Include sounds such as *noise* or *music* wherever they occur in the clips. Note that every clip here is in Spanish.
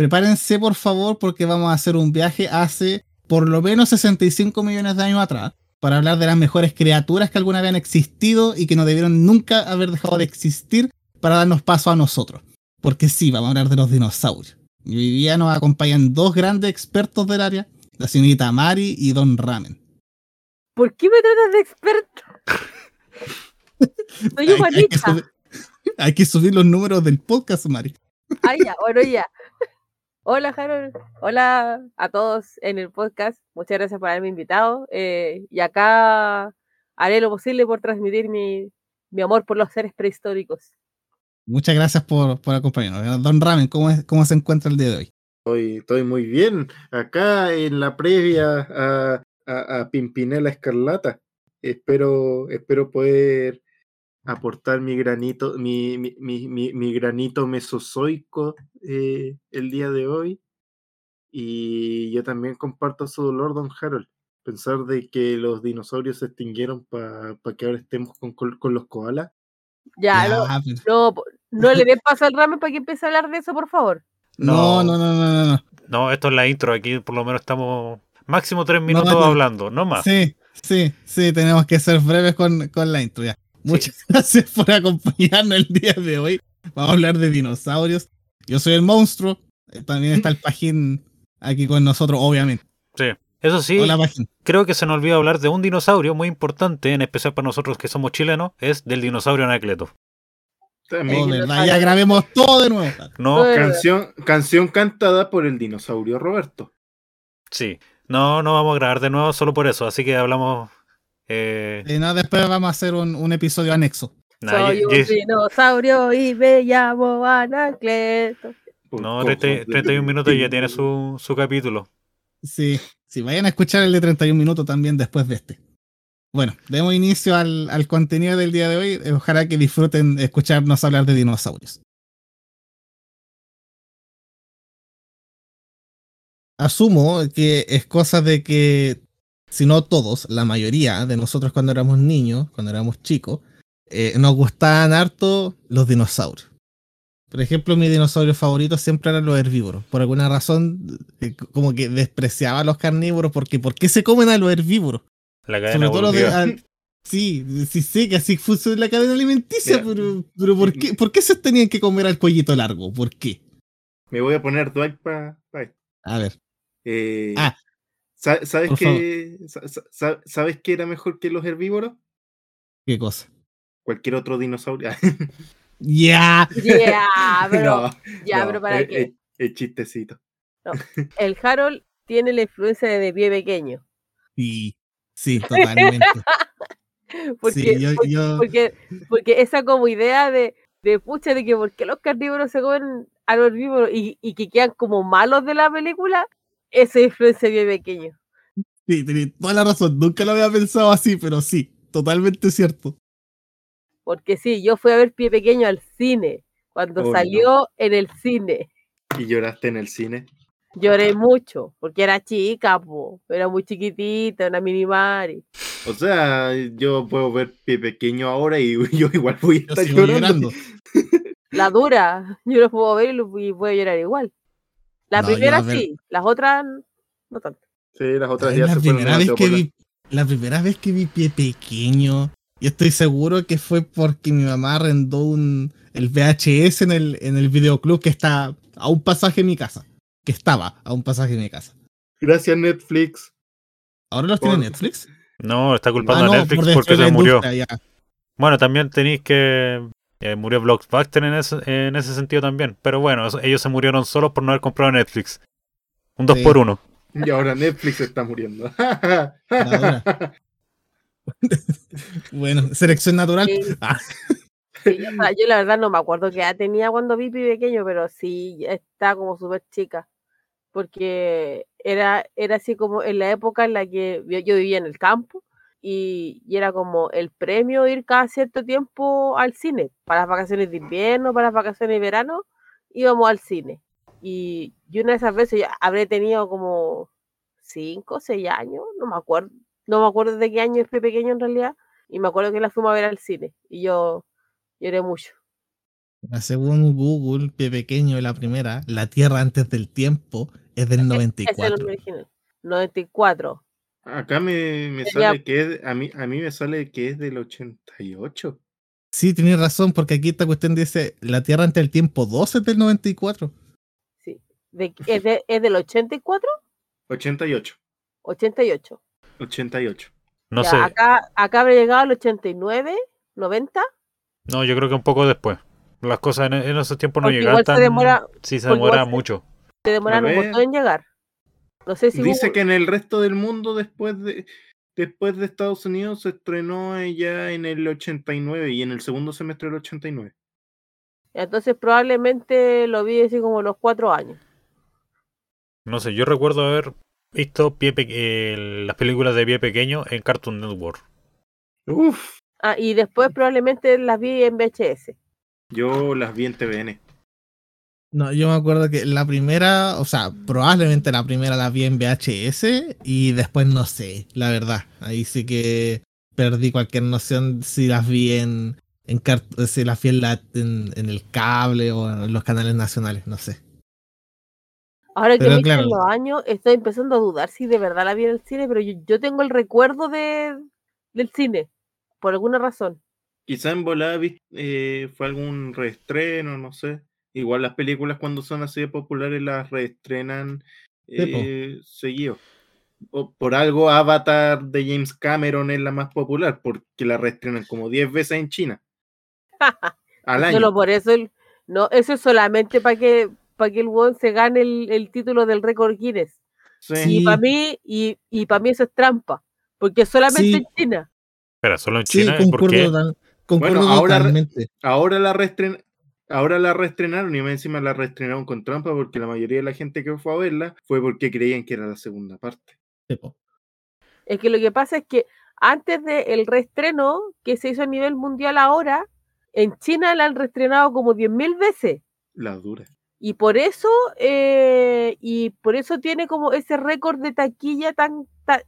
prepárense por favor porque vamos a hacer un viaje hace por lo menos 65 millones de años atrás para hablar de las mejores criaturas que alguna vez han existido y que no debieron nunca haber dejado de existir para darnos paso a nosotros. Porque sí, vamos a hablar de los dinosaurios. Y hoy día nos acompañan dos grandes expertos del área, la señorita Mari y Don Ramen. ¿Por qué me tratas de experto? *laughs* Soy Hay- hay, que humanista. subir, hay que subir los números del podcast, Mari. Ah, ya, bueno, ya. Hola, Harold. Hola a todos en el podcast. Muchas gracias por haberme invitado. eh, y acá haré lo posible por transmitir mi, mi amor por los seres prehistóricos. Muchas gracias por, por acompañarnos. Don Ramen, ¿cómo, es- ¿cómo se encuentra el día de hoy? Estoy, estoy muy bien. Acá en la previa a, a, a Pimpinela Escarlata. Espero, espero poder aportar mi granito, mi, mi, mi, mi- mi granito mesozoico eh, el día de hoy. Y yo también comparto su dolor, don Harold. Pensar de que los dinosaurios se extinguieron para que ahora estemos con, con- con los koalas. Ya, no, no, po- no le des paso al ramen para que empiece a hablar de eso, por favor. no, No. no, no, no, no, no. No, esto es la intro. Aquí por lo menos estamos máximo tres minutos no. hablando, no más. Sí, sí, sí, tenemos que ser breves con, con la intro ya. Muchas gracias por acompañarnos el día de hoy. Vamos a hablar de dinosaurios. Yo soy el monstruo. eh, También está el Pajín aquí con nosotros, obviamente. Sí. Eso sí, Hola, Pajín. creo que se nos olvidó hablar de un dinosaurio muy importante, en especial para nosotros que somos chilenos, es del dinosaurio Anacleto. También Oh, verdad, ya grabemos todo de nuevo. No, canción, canción cantada por el dinosaurio Roberto. sí. No, no vamos a grabar de nuevo solo por eso, así que hablamos. Eh, Eh, no, después vamos a hacer un, un episodio anexo. nada, Soy un dinosaurio y me llamo Anacleto. no, cojos 30 de 31 minutos ya tiene su, su capítulo. Sí, sí, vayan a escuchar el de 31 minutos también después de este. Bueno, demos inicio al, al contenido del día de hoy. Eh, Ojalá que disfruten escucharnos hablar de dinosaurios. Asumo que es cosa de que, si no todos, la mayoría de nosotros cuando éramos niños, cuando éramos chicos, eh, nos gustaban harto los dinosaurios. Por ejemplo, mi dinosaurio favorito siempre eran los herbívoros. Por alguna razón, eh, como que despreciaba a los carnívoros, porque ¿por qué se comen a los herbívoros? La cadena Sobre todo los de- evolutiva. al- sí, sí sé que así funciona la cadena alimenticia, pero, pero ¿por, qué, ¿por qué se tenían que comer al cuellito largo? ¿Por qué? Me voy a poner Dwight para A ver, Eh, Ah, ¿Sabes qué, sa- sa- sa- ¿Sabes qué era mejor que los herbívoros? ¿qué cosa? Cualquier otro dinosaurio. Ya, *laughs* Ya, pero, No, ya, no, pero para qué. es chistecito. *laughs* El Harold tiene la influencia de pie pequeño. sí, sí, totalmente. *laughs* Porque, Sí, yo- porque, yo- porque, porque esa como idea de, de pucha de que por qué los carnívoros se comen a los herbívoros y, y que quedan como malos de la película, esa influencia de pie pequeño. Sí, tenés toda la razón. Nunca lo había pensado así, pero sí, totalmente cierto. Porque sí, yo fui a ver pie pequeño al cine, cuando Oh, no. salió en el cine. ¿Y lloraste en el cine? Lloré mucho, porque era chica, po, era muy chiquitita, una mini Mari. O sea, yo puedo ver pie pequeño ahora y *laughs* yo igual voy a estar llorando. llorando. *laughs* La dura, *laughs* yo lo puedo ver y, lo, y voy a llorar igual. La No, yo primera a ver- sí, las otras no tanto. Sí, las otras ya la se fueron primera vez que vi la primera vez que vi pie pequeño y estoy seguro que fue porque mi mamá arrendó un el VHS en el en el videoclub que está a un pasaje de mi casa que estaba a un pasaje de mi casa Gracias Netflix. ahora los tiene Netflix No, está culpando Ah, a no, Netflix por porque se murió. ya. Bueno, también tenéis que. Eh, murió Blockbuster en ese, en ese sentido también. Pero bueno, eso- ellos se murieron solos por no haber comprado Netflix. Un 2 Sí. por 1 Y ahora Netflix está muriendo. *laughs* bueno selección natural Sí. Ah, Sí, sea, yo la verdad no me acuerdo qué edad tenía cuando vi Pi pequeño, pero sí ya está como súper chica. Porque era, era así como en la época en la que yo, yo vivía en el campo y, y era como el premio ir cada cierto tiempo al cine. Para las vacaciones de invierno, para las vacaciones de verano, íbamos al cine. Y, y una de esas veces ya habré tenido como 5 o 6 años, no me acuerdo. No me acuerdo de qué año es Pi pequeño en realidad. Y me acuerdo que la fuimos a ver al cine. Y yo lloré mucho. Según Google, pie pequeño, la primera, la Tierra antes del tiempo es del *laughs* Ese es el 94. original. 94. Acá me, me sale que es, a mí, a mí me sale que es del 88. Sí, tienes razón, porque aquí esta cuestión dice la Tierra antes del tiempo 2 es del 94. *laughs* Sí. De- ¿es, de- ¿Es del 84? 88. 88. 88. No Ya, sé. Acá, acá habrá llegado al 89, 90. No, yo creo que un poco después. Las cosas en, en esos tiempos no Porque llegaban igual se tan. demora- sí, se demora mucho. Se demoran un montón en llegar. No sé si Dice Google- que en el resto del mundo, después de, después de Estados Unidos, se estrenó ya en el 89 y en el segundo semestre del 89. Entonces probablemente lo vi así como los cuatro años. No sé, yo recuerdo haber visto pie Pe- eh, las películas de pie pequeño en Cartoon Network. Uf, Ah, y después probablemente las vi en VHS. yo las vi en TVN. No, yo me acuerdo que la primera, o sea, probablemente la primera la vi en VHS y después no sé, la verdad. Ahí sí que perdí cualquier noción si las vi en, en si las vi en, la- en- en el cable o en los canales nacionales, no sé. Ahora que me claro. los años, estoy empezando a dudar si de verdad la vi en el cine, pero yo, yo tengo el recuerdo de, del cine, por alguna razón. Quizá en volada vi- eh, fue algún reestreno, no sé. Igual las películas cuando son así de populares las reestrenan Sí, eh, seguido. O por algo Avatar de James Cameron es la más popular, porque la reestrenan como 10 veces en China. *laughs* Al año. Solo por eso, el- no, eso es solamente para que para que el weón se gane el, el título del récord Guinness. Sí. Sí. Y para mí, y, y para mí eso es trampa, porque solamente Sí. en China. Espera, solo en Sí, China. ¿Por concuerdo, qué? total- concuerdo Bueno, ahora totalmente. Ahora la reestren- ahora la reestrenaron y más encima la reestrenaron con trampa porque la mayoría de la gente que fue a verla fue porque creían que era la segunda parte. Es que lo que pasa es que antes del reestreno que se hizo a nivel mundial ahora, en China la han reestrenado como 10.000 veces. La dura. Y por eso, eh, y por eso tiene como ese récord de taquilla tan, tan,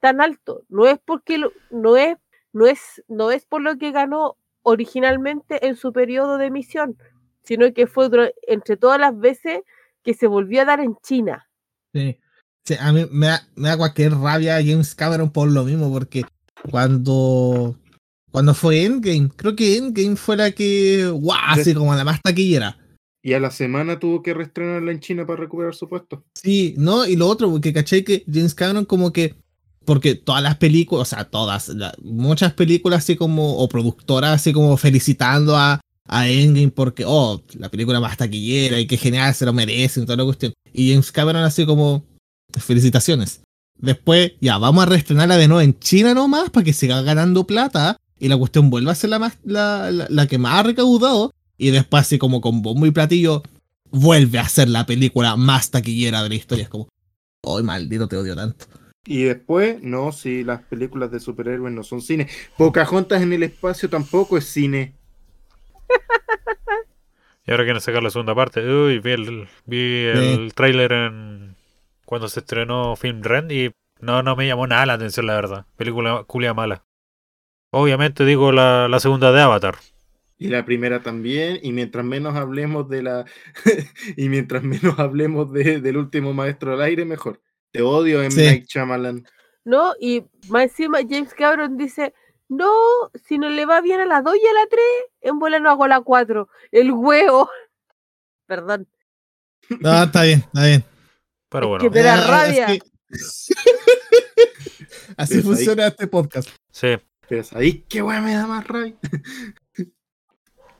tan alto. No es porque lo- no es, no es, no es por lo que ganó originalmente en su periodo de emisión, sino que fue entre todas las veces que se volvió a dar en China. Sí. Sí, a mí me da, me da cualquier rabia a James Cameron por lo mismo, porque cuando, cuando fue Endgame, creo que Endgame fue la que, guau, así como la más taquillera. Y a la semana tuvo que reestrenarla en China para recuperar su puesto. Sí, ¿no? Y lo otro, porque caché que James Cameron como que, porque todas las películas, o sea, todas, muchas películas así como, o productoras así como felicitando a, a porque, oh, la película más taquillera y qué genial, se lo merecen, toda la cuestión. Y James Cameron así como, felicitaciones. Después, ya, vamos a reestrenarla de nuevo en China nomás para que siga ganando plata y la cuestión vuelva a ser la, más, la, la, la que más ha recaudado. Y después, así como con bombo y platillo, vuelve a ser la película más taquillera de la historia. Es como, ¡ay, maldito, te odio tanto! Y después, no, si las películas de superhéroes no son cine. Pocahontas en el espacio tampoco es cine. *laughs* Y ahora quieren sacar la segunda parte. Uy, vi el, vi el tráiler en cuando se estrenó Film Rent y no, no me llamó nada la atención, la verdad. Película culia mala. Obviamente digo la, la segunda de Avatar. Y la primera también. Y mientras menos hablemos de la. *laughs* y mientras menos hablemos de- del último maestro del aire, mejor. Te odio en Sí. Night Shyamalan. ¿no? Y más encima James Cameron dice, no, si no le va bien a la 2 y a la 3, en bola no hago la 4. El huevo. *laughs* Perdón. No, está bien, está bien. Pero Es bueno, que me da Ah, es rabia. que- *laughs* Así Es ahí. funciona este podcast. sí. Pero ¿sabéis qué weá me da más rabia? *laughs*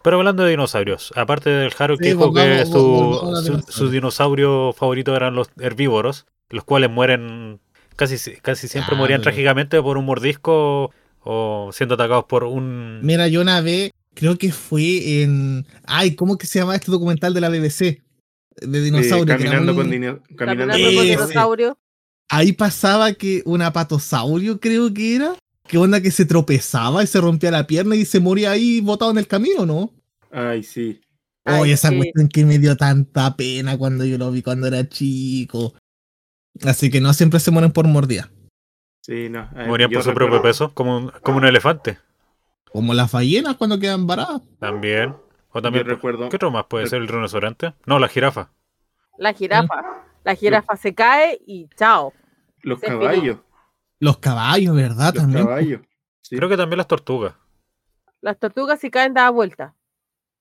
Pero hablando de dinosaurios, aparte del Haru que dijo que su, su- dinosaurios. su dinosaurio favorito eran los herbívoros, los cuales mueren casi, casi siempre Ah, morían pero- trágicamente por un mordisco o siendo atacados por un... Mira, yo una vez, creo que fue en. Ay, ¿cómo que se llama este documental de la BBC? De dinosaurio. que era caminando, muy- con dino- caminando Caminando con dinosaurios. dinosaurio. Ahí pasaba que un apatosaurio, creo que era. Que onda que se tropezaba y se rompía la pierna y se moría ahí botado en el camino, ¿no? Ay, sí. Ay, Oye, esa sí. cuestión que me dio tanta pena cuando yo lo vi cuando era chico. Así que no siempre se mueren por mordida. Sí, no. eh, Morían por su propio peso, como un, como un elefante. Como las ballenas cuando quedan varadas. También. O también, Yo recuerdo- ¿Qué otro más puede ser el rinoceronte? No, la jirafa. La jirafa. La jirafa se cae y chao. Los Se caballos. Los caballos, ¿verdad? Los También. caballos. Sí. Creo que también las tortugas. Las tortugas si caen da vuelta.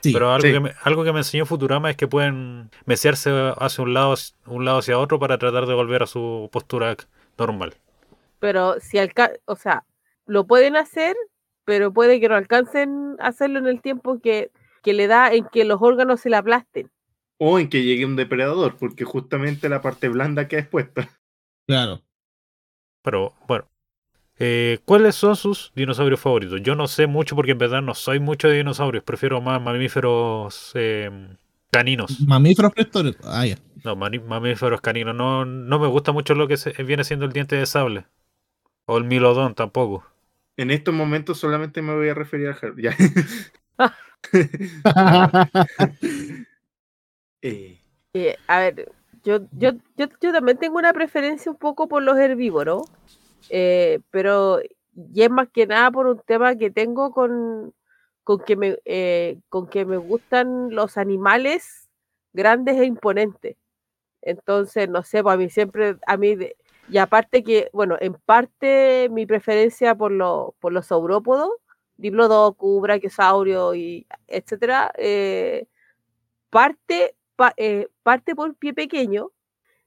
Sí. Pero algo, Sí. que me, algo que me enseñó Futurama es que pueden meciarse hacia un lado, un lado hacia otro para tratar de volver a su postura normal. Pero si alca o sea, lo pueden hacer, pero puede que no alcancen a hacerlo en el tiempo que, que le da en que los órganos se le aplasten. O en que llegue un depredador, porque justamente la parte blanda queda expuesta. Claro. Pero bueno. Eh, ¿Cuáles son sus dinosaurios favoritos? Yo no sé mucho porque en verdad no soy mucho de dinosaurios. Prefiero más mamíferos eh, caninos. Mamíferos prehistóricos. Ah, ya. No, mamíferos caninos. No, no me gusta mucho lo que se- viene siendo el diente de sable. O el milodón tampoco. En estos momentos solamente me voy a referir a. *laughs* Eh, Eh, a ver, yo, yo, yo, yo también tengo una preferencia un poco por los herbívoros, eh, pero y es más que nada por un tema que tengo con, con, que me, eh, con que me gustan los animales grandes e imponentes. Entonces, no sé, pues a mí siempre, a mí, y aparte que, bueno, en parte mi preferencia por, los por los saurópodos, diplodocus, brachiosaurio y etcétera, eh, parte, pa- eh, parte por pie pequeño,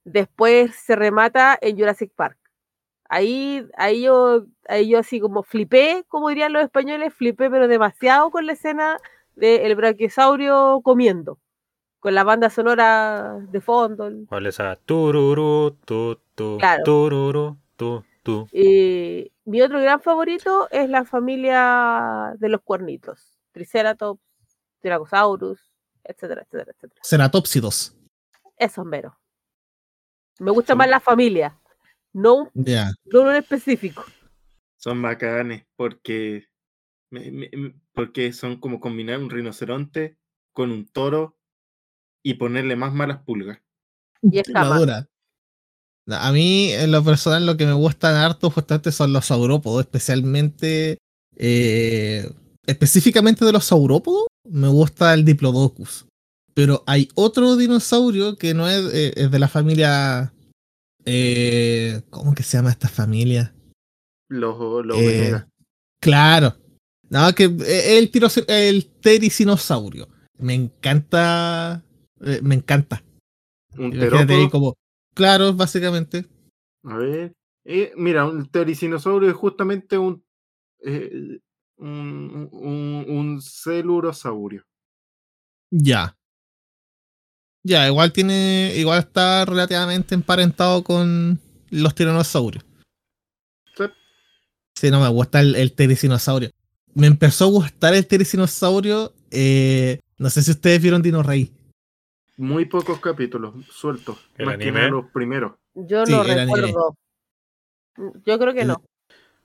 después se remata en Jurassic Park. Ahí, ahí, yo, ahí yo así como flipé, como dirían los españoles, flipé pero demasiado con la escena del brachiosaurio comiendo, con la banda sonora de fondo. ¿Cuál es esa? Tururú, tu, tu, Claro. tururú, tu, tu. Y mi otro gran favorito es la familia de los cuernitos, Triceratops, Tyrannosaurus, etcétera, etcétera, etcétera. Ceratópsidos. Esos meros. Me gusta más la familia, no un no en específico. son bacanes porque, me- me- me- porque son como combinar un rinoceronte con un toro y ponerle más malas pulgas. Y. A mí, en lo personal, lo que me gustan harto justamente son los saurópodos, especialmente. eh, específicamente de los saurópodos, me gusta el Diplodocus. Pero hay otro dinosaurio que no es, eh, es de la familia. Eh, ¿Cómo que se llama esta familia? Los, los Eh. Claro. No, que eh, el, tiro, el tericinosaurio. Me encanta. eh, me encanta. Un terópodo. como. Claro, básicamente. A ver. mira, un tericinosaurio es justamente un, un, un, un celurosaurio. Ya. Ya, igual tiene. Igual está relativamente emparentado con los tiranosaurios. Sí. Sí, no me gusta el, el tericinosaurio. Me empezó a gustar el tericinosaurio. eh, no sé si ustedes vieron Dino Rey. Muy pocos capítulos sueltos. ¿El más que anime? nada los primeros. Yo Sí, no anime. recuerdo. Yo creo que no.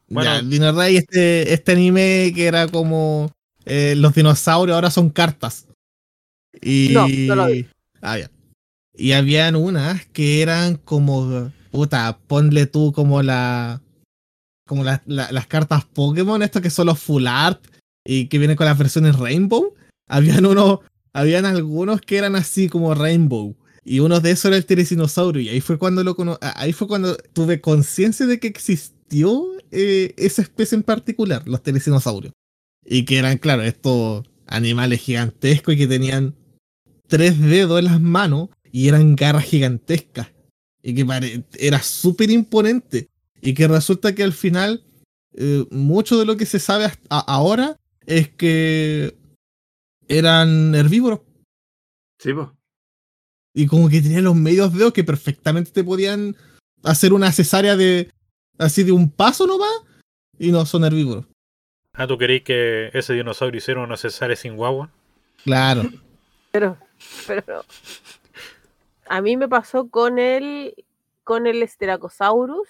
Bueno. Ya, Dino Rey, este, este anime que era como. eh, los dinosaurios ahora son cartas. Y. No, no lo vi. Ah. Y habían unas que eran como. Puta, ponle tú como la. Como la- la- las cartas Pokémon, estos que son los full art y que vienen con las versiones Rainbow. Habían unos. Habían algunos que eran así como Rainbow. Y uno de esos era el Teresinosaurio. Y ahí fue cuando lo cono- ahí fue cuando tuve conciencia de que existió eh, esa especie en particular, los Teresinosaurios. Y que eran, claro, estos animales gigantescos y que tenían tres dedos en las manos y eran garras gigantescas. Y que pare- era súper imponente. Y que resulta que al final, eh, mucho de lo que se sabe hasta ahora es que eran herbívoros. Sí, pues. Y como que tenían los medios dedos que perfectamente te podían hacer una cesárea de así de un paso nomás. Y no son herbívoros. Ah, ¿tú queréis que ese dinosaurio hiciera una cesárea sin guagua? Claro. Pero, pero no. A mí me pasó con el con el Styracosaurus,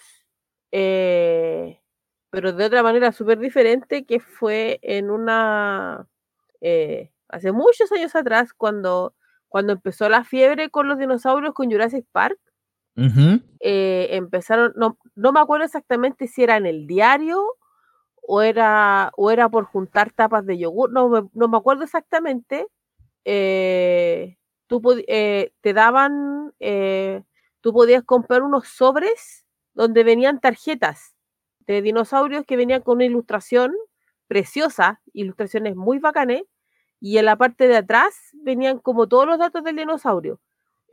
eh, pero de otra manera súper diferente, que fue en una eh, hace muchos años atrás, cuando, cuando empezó la fiebre con los dinosaurios con Jurassic Park. Eh, empezaron, no, no me acuerdo exactamente si era en el diario o era, o era por juntar tapas de yogur, no me, no me acuerdo exactamente, eh, tú eh, te daban, eh, tú podías comprar unos sobres donde venían tarjetas de dinosaurios que venían con una ilustración preciosa, ilustraciones muy bacanes, y en la parte de atrás venían como todos los datos del dinosaurio.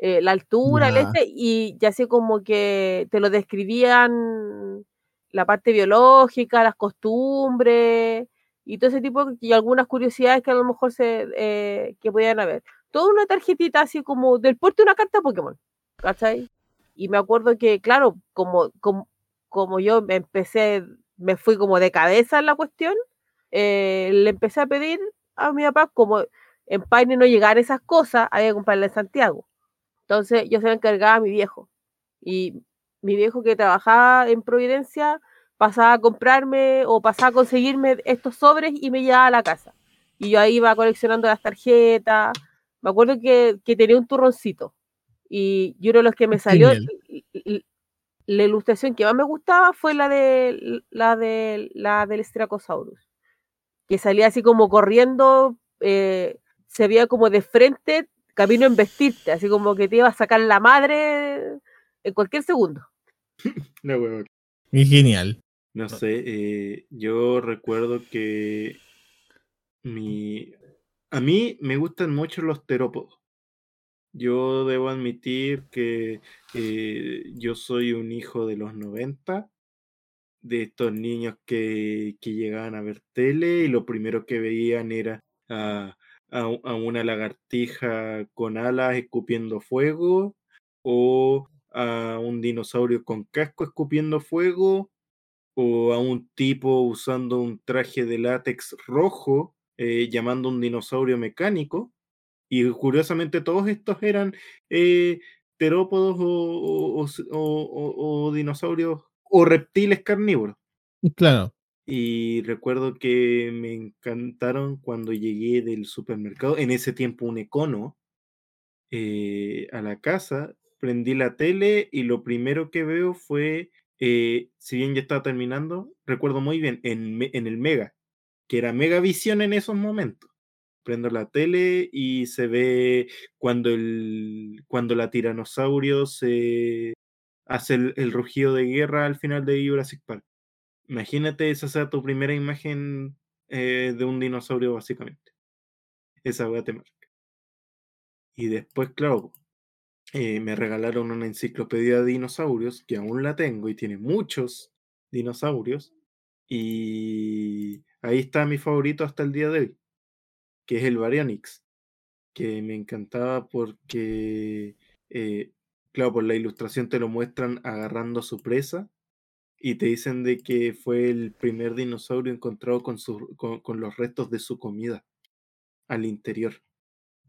la altura, el este, y ya así como que te lo describían la parte biológica, las costumbres y todo ese tipo y algunas curiosidades que a lo mejor se eh, que podían haber. Toda una tarjetita así como del porte de una carta Pokémon, ¿cachai? Y me acuerdo que, claro, como, como, como yo me empecé, me fui como de cabeza en la cuestión, eh, le empecé a pedir a mi papá, como en Paine no llegar esas cosas, había que comprarla en Santiago. Entonces yo se la encargaba a mi viejo. Y mi viejo que trabajaba en Providencia pasaba a comprarme o pasaba a conseguirme estos sobres y me llevaba a la casa. Y yo ahí iba coleccionando las tarjetas. Me acuerdo que, que tenía un turroncito. Y, y uno de los que me salió, Genial. y- y- la ilustración que más me gustaba fue la de la de la del Stracosaurus. Que salía así como corriendo, eh, se veía como de frente, camino en vestirte, así como que te iba a sacar la madre en cualquier segundo. *laughs* No. Es genial. No sé, eh, yo recuerdo que mi... A mí me gustan mucho los terópodos. Yo debo admitir que eh, yo soy un hijo de los 90, de estos niños que, que llegaban a ver tele y lo primero que veían era a, a a una lagartija con alas escupiendo fuego o a un dinosaurio con casco escupiendo fuego o a un tipo usando un traje de látex rojo eh, llamando a un dinosaurio mecánico. Y curiosamente todos estos eran eh, terópodos o, dinosaurios o reptiles carnívoros. Claro. Y recuerdo que me encantaron cuando llegué del supermercado, en ese tiempo un econo, eh, a la casa, prendí la tele y lo primero que veo fue, eh, si bien ya estaba terminando, recuerdo muy bien, en, el Mega, que era Megavisión en esos momentos. Prendo la tele y se ve cuando, el, cuando la tiranosaurio se hace el, el rugido de guerra al final de Jurassic Park. Imagínate esa sea tu primera imagen eh, de un dinosaurio, básicamente. Esa weá te marca. Y después, claro, eh, me regalaron una enciclopedia de dinosaurios, que aún la tengo y tiene muchos dinosaurios. Y ahí está mi favorito hasta el día de hoy, que es el Baryonyx, que me encantaba porque, eh, claro, por la ilustración te lo muestran agarrando a su presa y te dicen de que fue el primer dinosaurio encontrado con, con, con los restos de su comida al interior.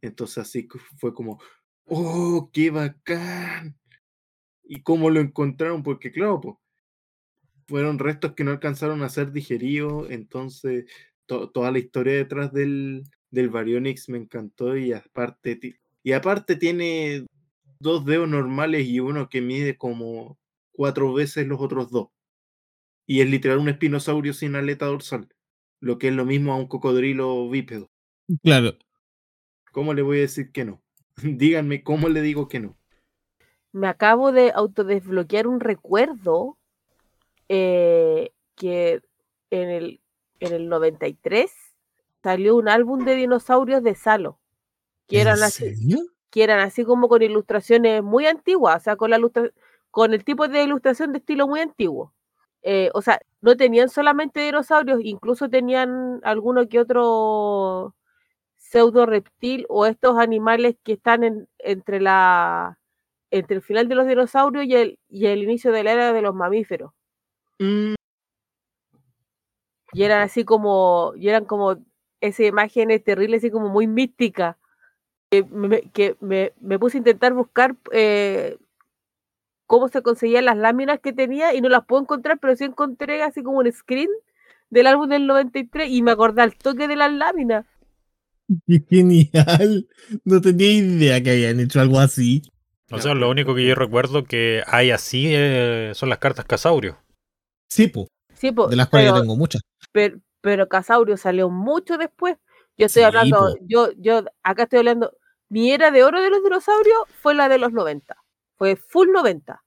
Entonces así fue como, ¡oh, qué bacán! ¿Y cómo lo encontraron? Porque claro, po, fueron restos que no alcanzaron a ser digeridos, entonces to- toda la historia detrás del, del Baryonyx me encantó y aparte, y aparte tiene dos dedos normales y uno que mide como cuatro veces los otros dos. Y es literal un espinosaurio sin aleta dorsal, lo que es lo mismo a un cocodrilo bípedo. Claro. ¿Cómo le voy a decir que no? *laughs* Díganme cómo le digo que no. Me acabo de autodesbloquear un recuerdo eh, que en el, en el 93 salió un álbum de dinosaurios de Salo, que eran ¿En así, serio? que eran así como con ilustraciones muy antiguas, o sea, con la ilustra- con el tipo de ilustración de estilo muy antiguo. Eh, o sea, no tenían solamente dinosaurios, incluso tenían alguno que otro pseudo reptil o estos animales que están en- entre la entre el final de los dinosaurios y el, y el inicio de la era de los mamíferos. Mm, Y eran así como, y eran como esas imágenes terribles, así como muy místicas. Que me, que me, me puse a intentar buscar eh, cómo se conseguían las láminas que tenía y no las puedo encontrar, pero sí encontré así como un screen del álbum del 93 y me acordé al toque de las láminas. Qué genial. No tenía idea que habían hecho algo así. O sea, lo único que yo recuerdo que hay así eh, son las cartas Casaurio. Sí, po, Sí, po, de las cuales pero, yo tengo muchas. pero, pero Casaurio salió mucho después. Yo estoy Sí, hablando, po. yo, yo acá estoy hablando, mi era de oro de los dinosaurios fue la de los 90. Fue full 90.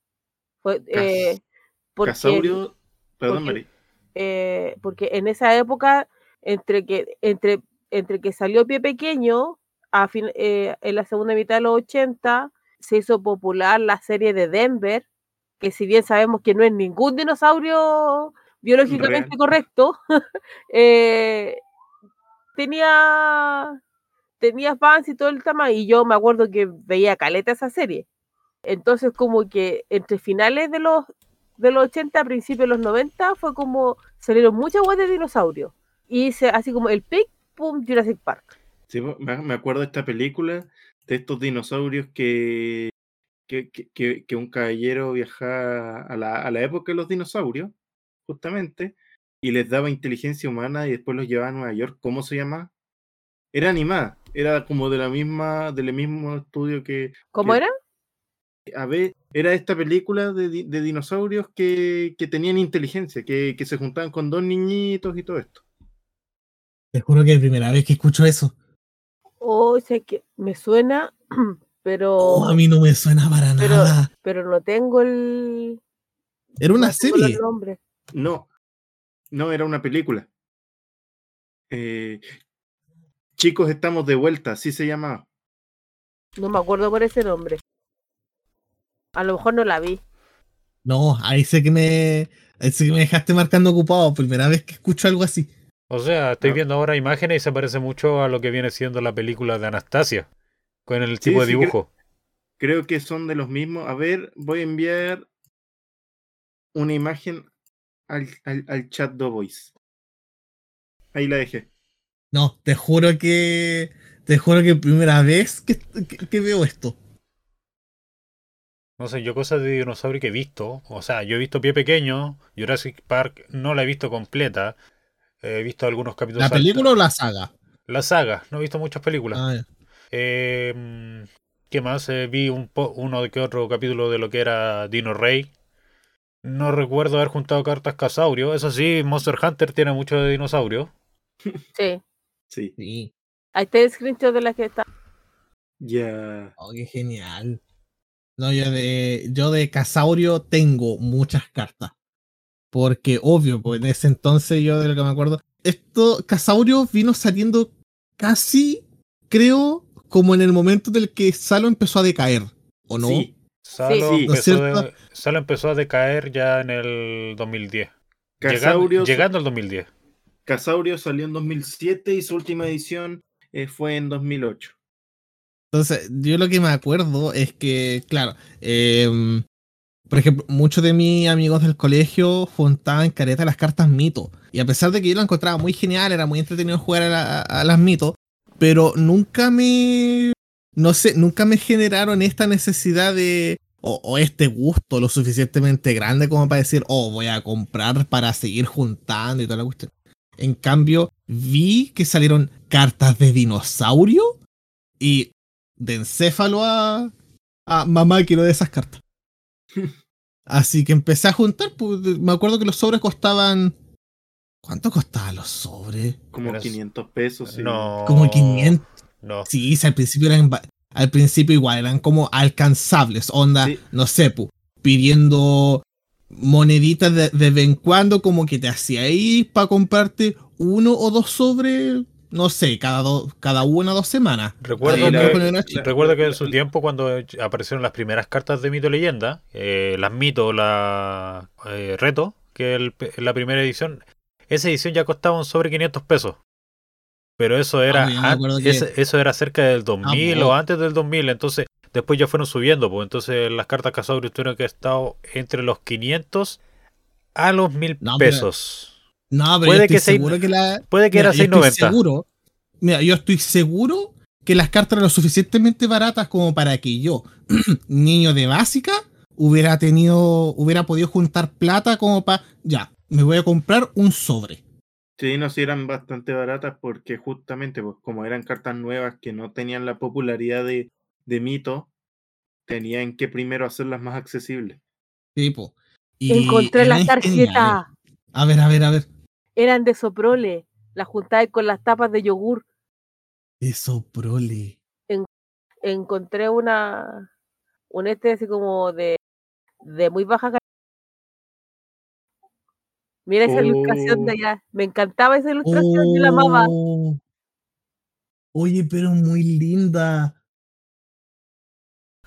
Fue, eh, porque, Casaurio, perdón, porque- Mari. eh, porque en esa época, entre que, entre, entre que salió Pie Pequeño, a fin- eh, en la segunda mitad de los 80, se hizo popular la serie de Denver, que si bien sabemos que no es ningún dinosaurio biológicamente Real. correcto, *laughs* eh, tenía, tenía fans y todo el tema, y yo me acuerdo que veía caleta esa serie. Entonces, como que entre finales de los, de los 80, principios de los 90, fue como salieron muchas weas de dinosaurios. Y se, así como el pic, pum, Jurassic Park. Sí, me acuerdo de esta película, de estos dinosaurios que, que, que- que- un caballero viajaba a la, a la época de los dinosaurios, justamente, y les daba inteligencia humana y después los llevaba a Nueva York. ¿Cómo se llama? Era animada, era como de la misma, del mismo estudio que, ¿Cómo que- era? a ver, era esta película de, de dinosaurios que, que tenían inteligencia, que, que se juntaban con dos niñitos y todo esto. Te juro que es la primera vez que escucho eso. Oh, sé que me suena, *clears throat* pero, Oh, a mí no me suena para Pero- nada. pero no tengo el. Era una no serie. No, no, era una película. Eh, chicos, estamos de vuelta, así se llamaba. No me acuerdo por ese nombre. A lo mejor no la vi. No, ahí sé que me, ahí sé que me dejaste marcando ocupado. Primera vez que escucho algo así. O sea, estoy Ah. viendo ahora imágenes y se parece mucho a lo que viene siendo la película de Anastasia, con el tipo de sí, dibujo. Creo que son de los mismos. A ver, voy a enviar una imagen al, al, al chat de Voice. Ahí la dejé. No, te juro que. Te juro que primera vez que, que- que veo esto. No sé, yo cosas de dinosaurio que he visto. O sea, yo he visto Pie Pequeño, Jurassic Park no la he visto completa. He visto algunos capítulos. ¿La película o la saga? La saga, no he visto muchas películas. Ah. Eh, mm, ¿Qué más? Eh, vi un po- uno de que otro capítulo de lo que era Dino Rey. No recuerdo haber juntado cartas Casaurio. Eso sí, Monster Hunter tiene mucho de dinosaurio. Sí. Sí, Sí. Ahí está el screenshot de la que está. ya. Oh, qué genial. No, yo de, yo de Casaurio tengo muchas cartas. Porque, obvio, pues en ese entonces yo de lo que me acuerdo. Esto, Casaurio vino saliendo casi, creo, como en el momento del que Salo empezó a decaer. ¿O no? Sí, Salo, Sí. ¿No es empezó cierto? de- Salo empezó a decaer ya en el 2010. Llegando, Casaurio, llegando al 2010. Casaurio salió en 2007 y su última edición eh, fue en 2008. Entonces, yo lo que me acuerdo es que, claro, em, por ejemplo, muchos de mis amigos del colegio juntaban careta las cartas mito. Y a pesar de que yo lo encontraba muy genial, era muy entretenido jugar a, la- a las mitos, pero nunca me. No sé, nunca me generaron esta necesidad de. O, o este gusto lo suficientemente grande como para decir, oh, voy a comprar para seguir juntando y toda la cuestión. En cambio, vi que salieron cartas de dinosaurio y de encéfalo a, a mamá quiero de esas cartas. Así que empecé a juntar, pues, me acuerdo que los sobres costaban... ¿Cuánto costaban los sobres? Como Eras- 500 pesos. sí. No. Como 500. No. Sí, sí, al principio eran... Al principio igual, eran como alcanzables, onda, Sí. no sé, pu, pidiendo moneditas de, de vez en cuando, como que te hacía ahí para comprarte uno o dos sobres, no sé, cada, dos cada una o dos semanas. Recuerdo que, recuerdo en su tiempo, cuando aparecieron las primeras cartas de Mito Leyenda, eh, las Mito, la eh, Reto, que el- la primera edición, esa edición ya costaba un sobre 500 pesos. Pero eso era, Ah, que- eso era cerca del 2000 po. o antes del 2000, entonces después ya fueron subiendo, pues entonces las cartas Casaurios tuvieron que estar entre los 500 a los 1000 No, pero- pesos. No, pero Puede yo estoy que sea- seguro que la... Puede que Mira, era yo estoy 690. seguro, mira, yo estoy seguro que las cartas eran lo suficientemente baratas como para que yo, *clears throat* niño de básica, hubiera tenido, hubiera podido juntar plata como para, ya, me voy a comprar un sobre. Sí, no, sí eran bastante baratas porque justamente, pues como eran cartas nuevas que no tenían la popularidad de, de mito, tenían que primero hacerlas más accesibles. Tipo. Y Encontré las geniales. tarjetas. A ver, a ver, a ver. Eran de Soprole. Las juntáis con las tapas de yogur. Eso, prole. Encontré una. Un este así como de. De muy baja calidad. Mira esa ilustración de Oh. allá. Me encantaba esa ilustración, yo la amaba. Oh. Oye, pero muy linda.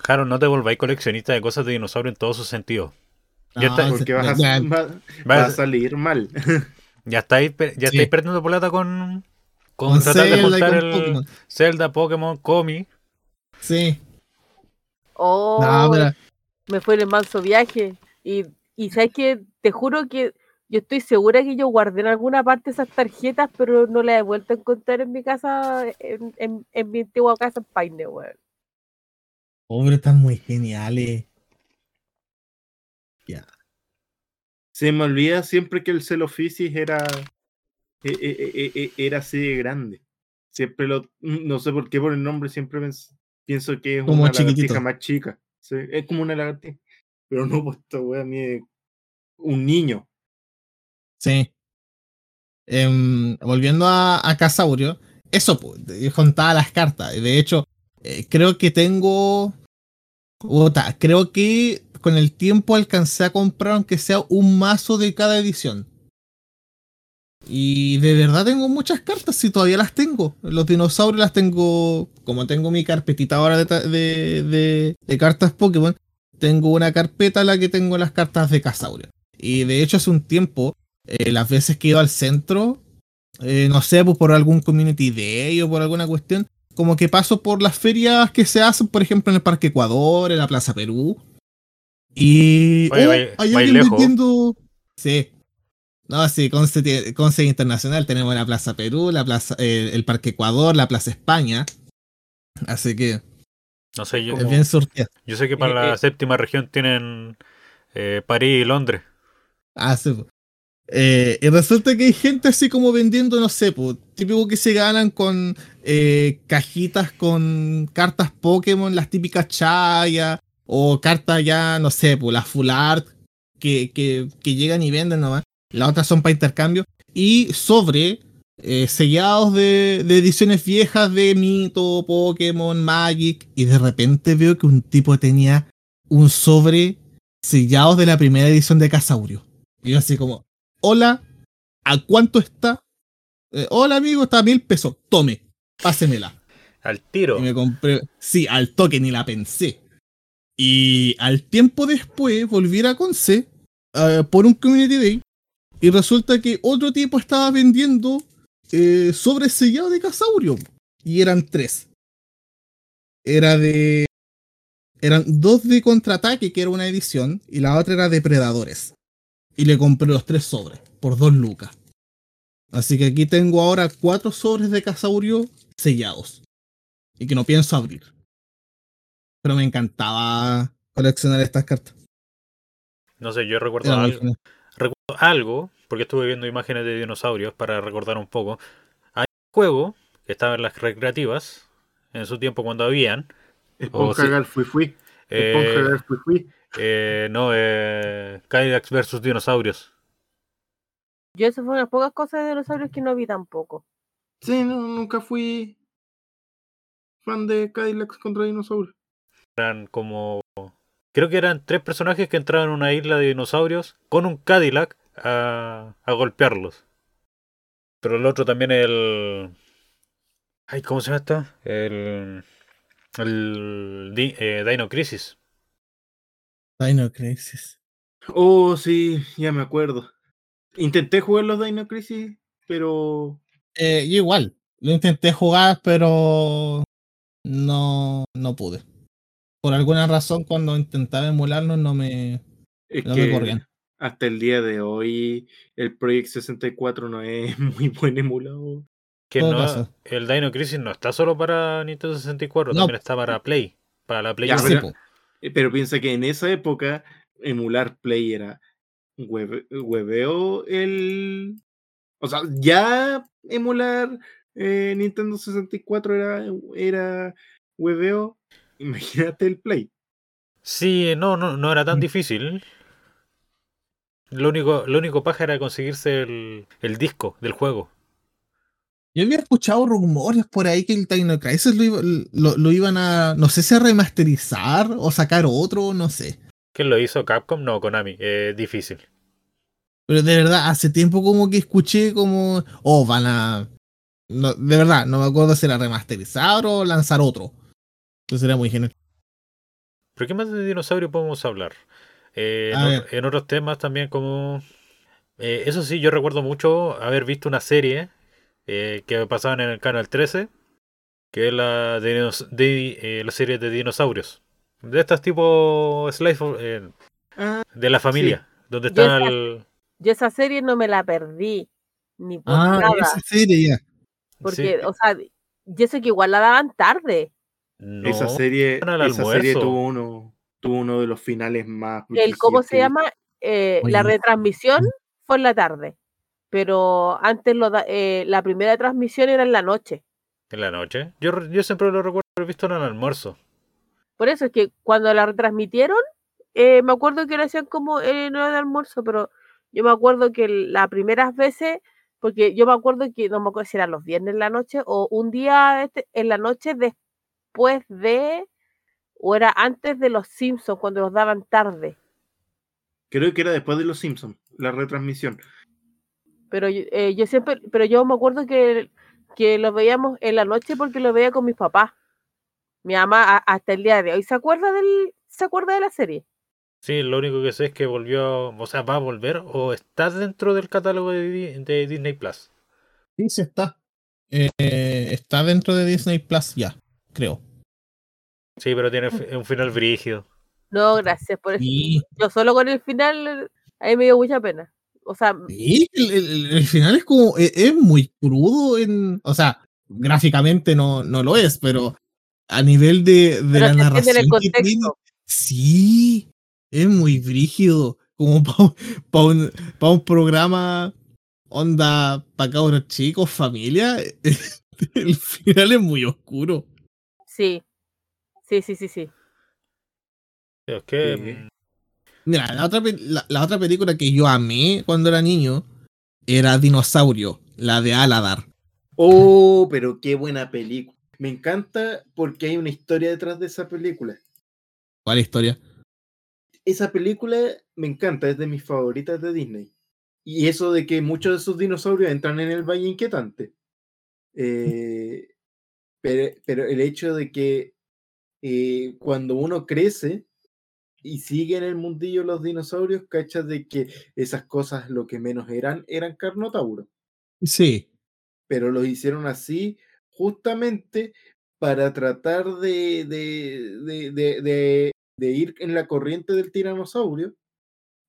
Harold, no te volváis coleccionista de cosas de dinosaurio en todos sus sentidos. Ya No, está. se- Porque vas a, ya- va, Va- va a salir mal. *laughs* Ya estáis, ya Sí. estáis perdiendo plata con, con, con tratar de Zelda juntar el Pokémon. Zelda, Pokémon, Comi. Sí. Oh, No, pero- me fue en el manso viaje. Y, y sabes que te juro que yo estoy segura que yo guardé en alguna parte esas tarjetas, pero no las he vuelto a encontrar en mi casa, en, en, en mi antigua casa en Paine, weón. Pobre, están muy geniales. Se me olvida siempre que el Celofisis era. e- e- e- era así de grande. Siempre lo. No sé por qué por el nombre siempre pienso que es Como una chiquitito. lagartija más chica. Sí, es como una lagartija. Pero no, pues esta wea mide un niño. Sí. Em, volviendo a, a Casaurio, eso, pues, contaba las cartas. De hecho, eh, creo que tengo. Creo que con el tiempo alcancé a comprar, aunque sea un mazo de cada edición. Y de verdad tengo muchas cartas, si todavía las tengo. Los dinosaurios las tengo. Como tengo mi carpetita ahora de, de- de cartas Pokémon, tengo una carpeta en la que tengo las cartas de Casaurio. Y de hecho, hace un tiempo, eh, las veces que he ido al centro, eh, no sé, pues por algún community day o por alguna cuestión, como que paso por las ferias que se hacen, por ejemplo, en el Parque Ecuador, en la Plaza Perú. Y. Oye, oh, vai- hay alguien vendiendo. Sí. No, sí, Conce, Internacional. Tenemos la Plaza Perú, la plaza, eh, el Parque Ecuador, la Plaza España. Así que No sé, yo, es bien surtida. yo sé que para Eh, la eh. séptima región tienen eh, París y Londres. Ah, sí. Eh, y resulta que hay gente así como vendiendo, no sé, po, típico que se ganan con eh, cajitas con cartas Pokémon, las típicas Chaya, o cartas ya, no sé, pues las Full Art, que, que, que llegan y venden nomás. Las otras son para intercambio. Y sobre eh, sellados de, de ediciones viejas de Mito, Pokémon, Magic. Y de repente veo que un tipo tenía un sobre sellados de la primera edición de Casaurio. Y yo así como, hola, ¿a cuánto está? "Eh, hola amigo, está a mil pesos. Tome, pásemela. Al tiro. Y me compré, sí, al toque, ni la pensé. Y al tiempo después volví a Conce eh, por un community day. Y resulta que otro tipo estaba vendiendo eh, sobres sellados de Casaurio. Y eran tres. Era de. Eran dos de contraataque, que era una edición, y la otra era de predadores. Y le compré los tres sobres, por dos lucas. Así que aquí tengo ahora cuatro sobres de Casaurio sellados. Y que no pienso abrir. Pero me encantaba coleccionar estas cartas. No sé, yo recuerdo Era algo, genial. recuerdo algo, porque estuve viendo imágenes de dinosaurios para recordar un poco. Hay un juego que estaba en las recreativas, en su tiempo cuando habían. Esponja sí. Gal fui fui. eh, Esponja Gal fui fui. eh, no, eh, Cadillacs versus dinosaurios. Yo eso fue unas pocas cosas de dinosaurios que no vi tampoco. Sí, no, nunca fui fan de Cadillacs contra dinosaurios. Eran como. Creo que eran tres personajes que entraban en una isla de dinosaurios con un Cadillac a, a golpearlos. Pero el otro también el. Ay, ¿cómo se llama esto? El. El Di- eh, Dino Crisis. Dino Crisis. Oh, sí, ya me acuerdo. Intenté jugar los Dino Crisis, pero Eh, yo igual. Lo intenté jugar, pero no, no pude. Por alguna razón, cuando intentaba emularlo, no me. es No me corrían. hasta el día de hoy el Project 64 no es *laughs* muy buen emulador. Que no, caso. el Dino Crisis no está solo para Nintendo 64, No. también está para Play. Para la Play Ya, pero-. Eh, Pero piensa que en esa época emular Play era hueve- hueveo el... O sea, ya emular eh, Nintendo 64 era, era hueveo. Imagínate el Play. Sí, no, no, no era tan Mm. difícil. Lo único, lo único paja era conseguirse el, el disco del juego. Yo había escuchado rumores por ahí que el Dino Crisis lo, iba- lo- lo iban a, no sé si a remasterizar o sacar otro, no sé. ¿Quién lo hizo? ¿Capcom? No, Konami. Eh, difícil. Pero de verdad, hace tiempo como que escuché como, oh, van a... No, de verdad, no me acuerdo si era remasterizar o lanzar otro. Eso sería muy genial. ¿Pero qué más de dinosaurio podemos hablar? Eh, en, otros temas también como... eh, eso sí, yo recuerdo mucho haber visto una serie eh, que pasaban en el canal 13, que es la, de, dinos- de, eh, la serie de dinosaurios. De estas tipo Slice of- eh, Ah, de la familia, donde Yo están esa- el... Yo esa serie no me la perdí, ni por Ah, nada. esa serie ya. Porque, sí, o sea, yo sé que igual la daban tarde. No, esa serie, esa serie tuvo uno, tuvo uno de los finales más. El, ¿Cómo se llama? Eh, la retransmisión fue en la tarde. Pero antes lo da- eh, la primera transmisión era en la noche. en la noche. Yo, yo siempre lo recuerdo haber visto en el almuerzo. Por eso es que cuando la retransmitieron, eh, me acuerdo que lo hacían como en hora de almuerzo, pero yo me acuerdo que las primeras veces, porque yo me acuerdo que no me acuerdo si eran los viernes en la noche o un día este- en la noche después de, o era antes de los Simpsons, cuando los daban tarde. Creo que era después de Los Simpsons, la retransmisión. Pero yo, eh, yo siempre, pero yo me acuerdo que, que los veíamos en la noche porque los veía con mis papás. Mi mamá a- hasta el día de hoy se acuerda del, se acuerda de la serie. Sí, lo único que sé es que volvió, o sea, va a volver o está dentro del catálogo de, de Disney Plus. Sí, sí está. Eh, está dentro de Disney Plus ya, creo. Sí, pero tiene fi- un final brígido. No, gracias por eso. Sí, Yo solo con el final, a mí me dio mucha pena. O sea, sí, el, el- el final es como, e- es, muy crudo en, o sea, gráficamente no, no lo es, pero a nivel de, de la narración el que tiene, sí, es muy brígido, como *laughs* para un, pa un programa onda para cabros chicos, familia, *laughs* el final es muy oscuro. Sí. Sí, sí, sí, sí. Es que Sí. mm, Mira, la otra, la, la otra película que yo amé cuando era niño era Dinosaurio, la de Aladar. Oh, pero qué buena película. Me encanta porque hay una historia detrás de esa película. ¿Cuál historia? Esa película me encanta, es de mis favoritas de Disney. Y eso de que muchos de esos dinosaurios entran en el Valle Inquietante. Eh, pero, pero el hecho de que eh, cuando uno crece y sigue en el mundillo los dinosaurios, cachas de que esas cosas lo que menos eran eran carnotauros. Sí, pero lo hicieron así justamente para tratar de, de, de, de- ir en la corriente del tiranosaurio,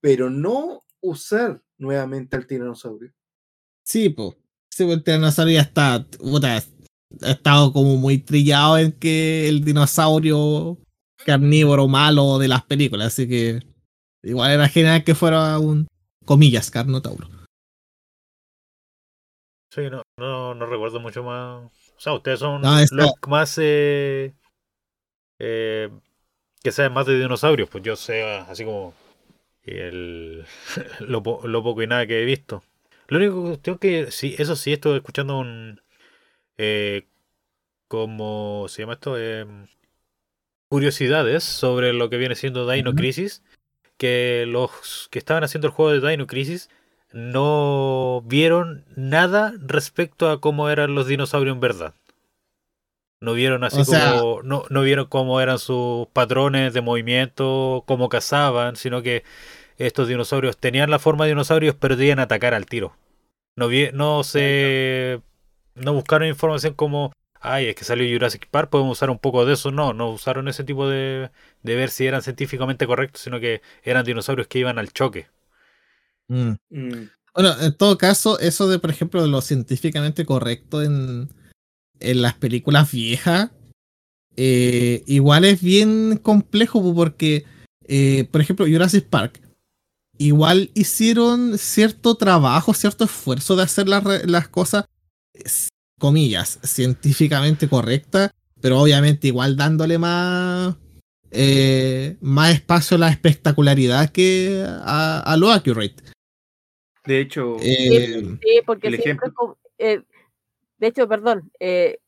pero no usar nuevamente al tiranosaurio. sí, pues. Sí, el tiranosaurio ya está, puta, ha estado como muy trillado en que el dinosaurio carnívoro malo de las películas, así que igual era genial que fuera un, comillas, carnotauro. sí, no, no, no recuerdo mucho más. O sea, ustedes son No, los más eh, eh, que saben más de dinosaurios. Pues yo sé ah, así como el, *laughs* lo, po- lo poco y nada que he visto. Lo único cuestión que sí, eso sí, estuve escuchando un eh, como se llama esto Em, curiosidades sobre lo que viene siendo Dino. Crisis. Que los que estaban haciendo el juego de Dino Crisis no vieron nada respecto a cómo eran los dinosaurios en verdad. No vieron así O sea- como. No, no vieron cómo eran sus patrones de movimiento, cómo cazaban, sino que estos dinosaurios tenían la forma de dinosaurios, pero a atacar al tiro. No, vi- no se. No buscaron información como. Ay, es que salió Jurassic Park, podemos usar un poco de eso. No, no usaron ese tipo de, de ver si eran científicamente correctos, sino que eran dinosaurios que iban al choque. Mm. Mm, Bueno, en todo caso, eso de, por ejemplo, de lo científicamente correcto en, en las películas viejas, eh, igual es bien complejo po, porque, eh, por ejemplo, Jurassic Park, igual hicieron cierto trabajo, cierto esfuerzo de hacer las, re- las cosas, comillas, científicamente correctas, pero obviamente igual dándole más... eh, más espacio a la espectacularidad que a, a lo accurate. De hecho, Eh, Sí, porque el siempre ejemplo- eh, de hecho, perdón, eh,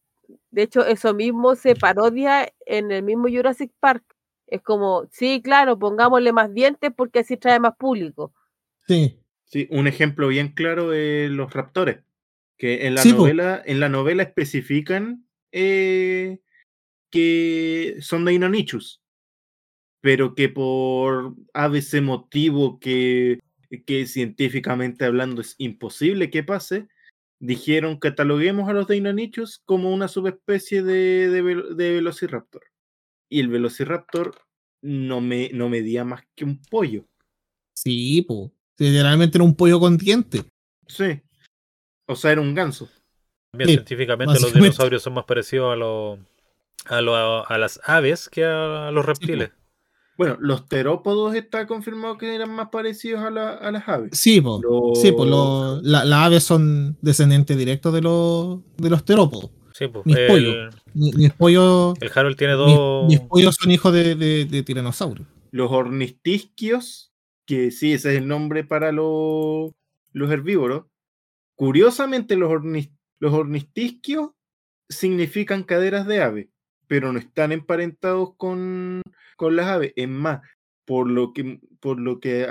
de hecho, eso mismo se parodia en el mismo Jurassic Park. Es como, sí, claro, pongámosle más dientes porque así trae más público. Sí. Sí, un ejemplo bien claro es los raptores, que en la Sí, po. novela, en la novela especifican eh, que son Deinonychus, pero que por ABC motivo que, que científicamente hablando es imposible que pase, dijeron cataloguemos a los Deinonychus como una subespecie de, de, vel- de Velociraptor. Y el Velociraptor no, me, no medía más que un pollo. Sí, po. Literalmente era un pollo con dientes. Sí. O sea, era un ganso. También Sí, científicamente los dinosaurios son más parecidos a, los a, lo- a las aves que a los reptiles. Bueno, los terópodos está confirmado que eran más parecidos a, la- a las aves. Sí, po. Sí, pues Los- las aves son descendientes directos de los, de los terópodos. Sí, pues, Mis el, pollos. Mis el Harold tiene mis, dos. mis pollos son hijos de, de, de tiranosaurios. los ornistisquios, que sí, ese es el nombre para los, los herbívoros. Curiosamente, los, ornis- ornistisquios significan caderas de ave, pero no están emparentados con, con las aves. Es más, por lo que, por lo que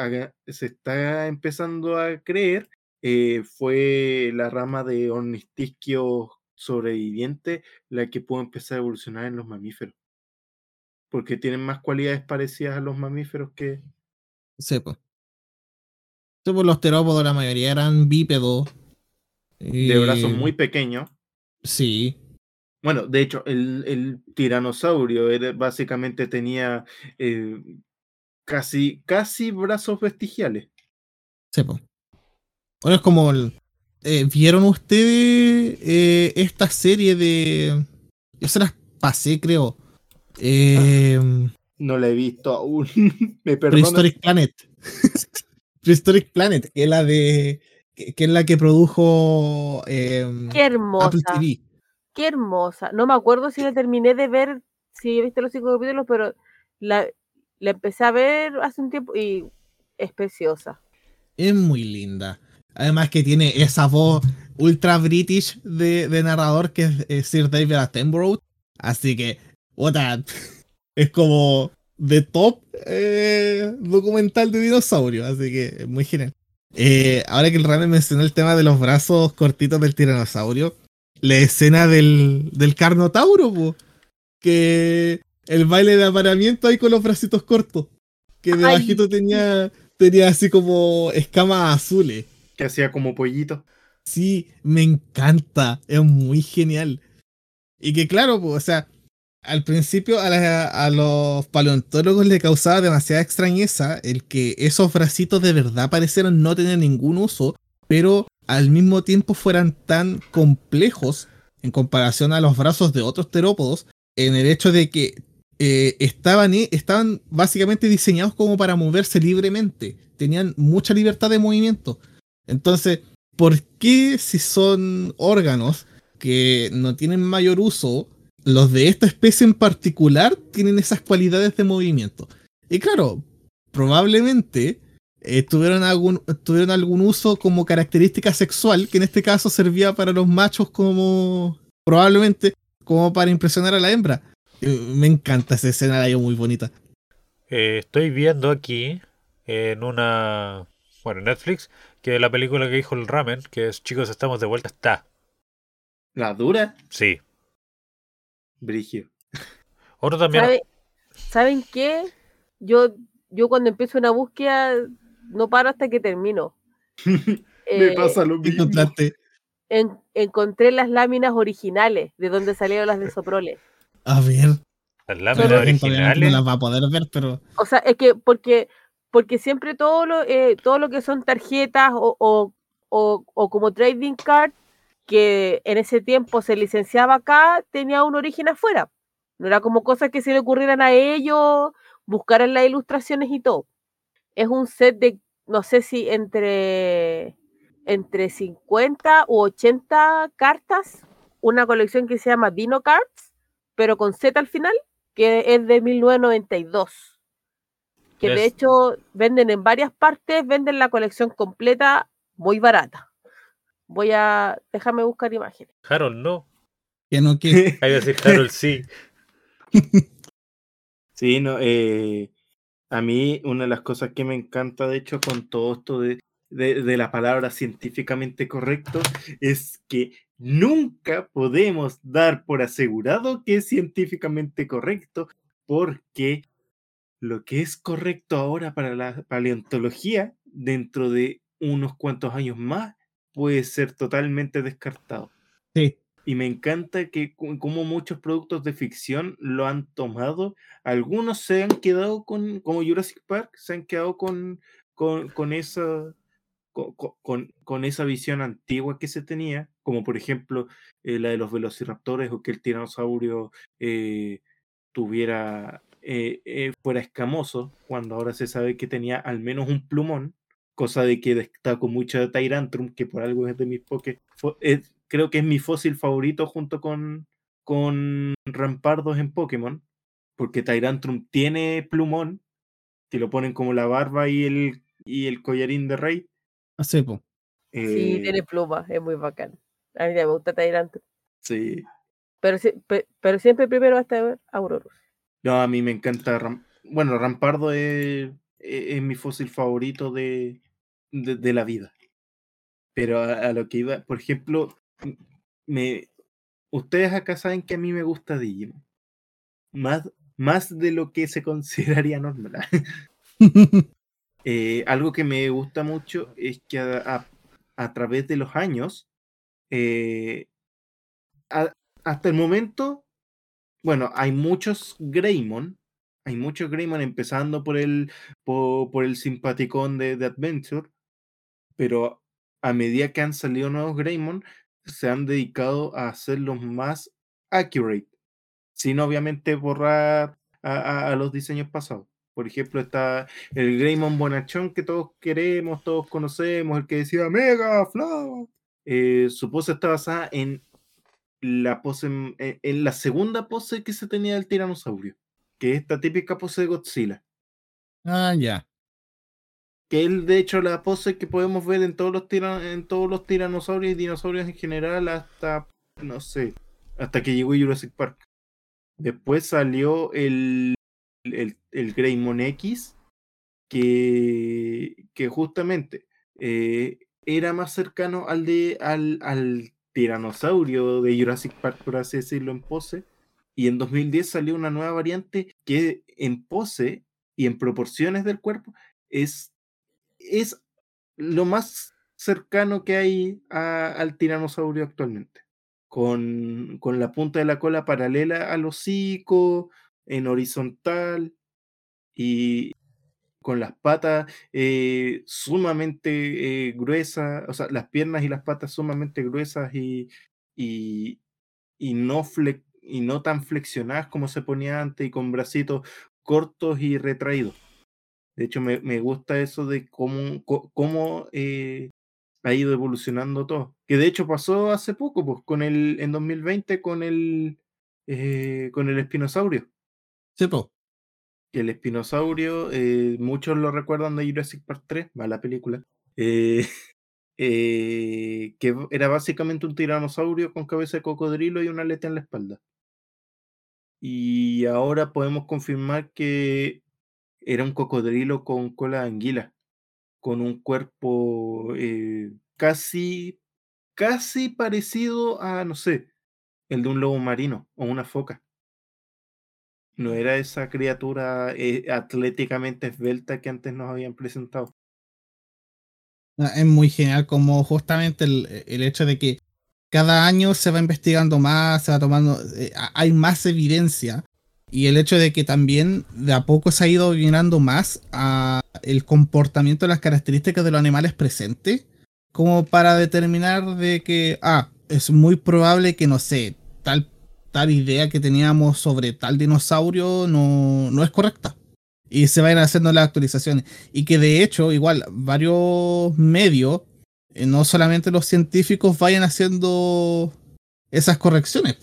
se está empezando a creer, eh, fue la rama de ornistisquios sobrevivientes la que pudo empezar a evolucionar en los mamíferos. Porque tienen más cualidades parecidas a los mamíferos que, pues. Sí, los terópodos, la mayoría eran bípedos. De brazos Y- muy pequeños. Sí, Bueno, de hecho, el, el tiranosaurio era, básicamente tenía eh, casi, casi brazos vestigiales. pues. Bueno, es como. el- eh, ¿Vieron ustedes eh, esta serie de. Yo se las pasé, creo. Eh, No la he visto aún. *laughs* Me. Prehistoric Planet. *laughs* Prehistoric Planet, que es la de. Que, que es la que produjo eh, Qué Apple hermosa, TV. qué hermosa. No me acuerdo si la terminé de ver, si he visto los cinco capítulos, pero la, la empecé a ver hace un tiempo y es preciosa. Es muy linda. Además que tiene esa voz ultra british de, de narrador que es Sir David Attenborough. Así que, puta, *laughs* es como de top eh, documental de dinosaurio. Así que es muy genial. Eh, ahora que el Rame mencionó el tema de los brazos cortitos del tiranosaurio, la escena del, del carnotauro, po, que el baile de apareamiento ahí con los bracitos cortos, que debajito tenía, tenía así como escamas azules. Que hacía como pollito. Sí, me encanta, es muy genial. Y que claro, pues, o sea, al principio a, los paleontólogos le causaba demasiada extrañeza el que esos bracitos de verdad parecieran no tener ningún uso, pero al mismo tiempo fueran tan complejos en comparación a los brazos de otros terópodos, en el hecho de que eh, estaban, estaban básicamente diseñados como para moverse libremente, tenían mucha libertad de movimiento. Entonces, ¿por qué si son órganos que no tienen mayor uso, los de esta especie en particular tienen esas cualidades de movimiento? Y claro, probablemente eh, tuvieron, algún, tuvieron algún uso como característica sexual, que en este caso servía para los machos como, probablemente, como para impresionar a la hembra. Eh, Me encanta esa escena, la muy bonita. Eh, estoy viendo aquí en una. Bueno, en Netflix, que la película que dijo el ramen, que es Chicos, estamos de vuelta, está. La dura, Sí. Brigio. Otro también. ¿Sabe- ¿Saben qué? Yo, yo cuando empiezo una búsqueda no paro hasta que termino. *laughs* Me Eh, pasa lo ¿Qué mismo. en- encontré las láminas originales de donde salieron las de Soprole. A ver, Las láminas obviamente no originales. las va a poder ver, pero O sea, es que porque, porque siempre todo lo, eh, todo lo que son tarjetas o, o, o- o como trading card, que en ese tiempo se licenciaba acá, tenía un origen afuera. No era como cosas que se le ocurrieran a ellos, buscaran las ilustraciones y todo. Es un set de, no sé si entre, entre 50 u 80 cartas, una colección que se llama Dino Cards, pero con Z al final, que es de 1992. Que de hecho venden en varias partes, venden la colección completa muy barata. Voy a. Déjame buscar imágenes. Harold no. Que no *laughs* quiere. Hay que decir Harold sí. *laughs* Sí, no, eh, a mí una de las cosas que me encanta, de hecho, con todo esto de, de, de la palabra científicamente correcto, es que nunca podemos dar por asegurado que es científicamente correcto, porque lo que es correcto ahora para la paleontología, dentro de unos cuantos años más, puede ser totalmente descartado. Sí. Y me encanta que co- como muchos productos de ficción lo han tomado, algunos se han quedado con, como Jurassic Park, se han quedado con, con, con esa, co- co- con, con esa visión antigua que se tenía, como por ejemplo eh, la de los velociraptores o que el tiranosaurio eh, tuviera, eh, eh, fuera escamoso, cuando ahora se sabe que tenía al menos un plumón, cosa de que destaco mucho de Tyrantrum, que por algo es de mis es- creo que es mi fósil favorito junto con, con Rampardos en Pokémon, porque Tyrantrum tiene plumón, que lo ponen como la barba y el, y el collarín de rey. Así, po. Sí, Eh, tiene pluma, es muy bacán. A mí me gusta Tyrant. sí. Pero, pero siempre primero hasta ver Aurorus. No, a mí me encanta. Ram- bueno, Rampardo es, es- mi fósil favorito de, de, de la vida. Pero a, a lo que iba, por ejemplo, me, ustedes acá saben que a mí me gusta Digimon. Más, más de lo que se *laughs* consideraría normal. *laughs* Eh, algo que me gusta mucho es que a, a- a través de los años, eh, hasta el momento, bueno, hay muchos Greymon, hay muchos Greymon empezando por el, po- por, el simpaticón de, de Adventure, pero a medida que han salido nuevos Greymon, se han dedicado a hacerlos más accurate, sin obviamente borrar a, los diseños pasados. Por ejemplo, está el Greymon Bonachón que todos queremos, todos conocemos, el que decía Mega Flow. Eh, su pose está basada en la pose, en la segunda pose que se tenía del tiranosaurio, que es esta típica pose de Godzilla, ah, ya. que es de hecho la pose que podemos ver en todos los tira- en todos los tiranosaurios y dinosaurios en general hasta no sé, hasta que llegó Jurassic Park. Después salió el el, el Greymon X, que, que justamente eh, era más cercano al, de, al, al tiranosaurio de Jurassic Park, por así decirlo, en pose. Y en 2010 salió una nueva variante que en pose y en proporciones del cuerpo es, es lo más cercano que hay a- al tiranosaurio actualmente. Con, con la punta de la cola paralela al hocico, en horizontal y con las patas eh, sumamente eh, gruesas, o sea, las piernas y las patas sumamente gruesas y, y, no fle- y no tan flexionadas como se ponía antes y con bracitos cortos y retraídos. De hecho, me, me gusta eso de cómo, cómo eh, ha ido evolucionando todo. Que de hecho pasó hace poco, pues, con el, en 2020 con el, eh, con el espinosaurio Sí, que el espinosaurio, eh, muchos lo recuerdan de Jurassic Park 3, mala película, eh, *laughs* eh, que era básicamente un tiranosaurio con cabeza de cocodrilo y una aleta en la espalda. Y ahora podemos confirmar que era un cocodrilo con cola de anguila, con un cuerpo eh, casi, casi parecido a, no sé, el de un lobo marino o una foca. No era esa criatura eh, atléticamente esbelta que antes nos habían presentado. Ah, Es muy genial como justamente el, el hecho de que cada año se va investigando más, se va tomando, eh, hay más evidencia y el hecho de que también de a poco se ha ido mirando más el comportamiento, las características de los animales presentes, como para determinar de que, ah, es muy probable que, no sé, tal, tal idea que teníamos sobre tal dinosaurio no, no es correcta. Y se vayan haciendo las actualizaciones y que de hecho igual varios medios, no solamente los científicos, vayan haciendo esas correcciones,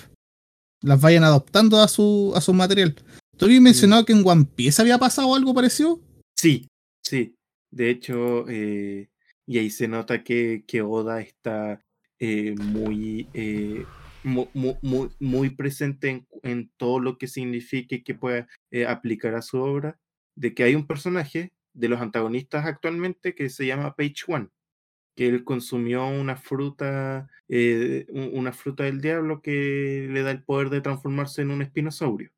las vayan adoptando a su, a su material. ¿Tú habías mencionado que en One Piece había pasado algo parecido? Sí, sí. De hecho, eh, y ahí se nota que, que Oda está eh, muy, eh, mu- mu- muy, muy presente en, en todo lo que significa y que pueda eh, aplicar a su obra, de que hay un personaje de los antagonistas actualmente que se llama Page One, que él consumió una fruta, eh, un- una fruta del diablo que le da el poder de transformarse en un espinosaurio.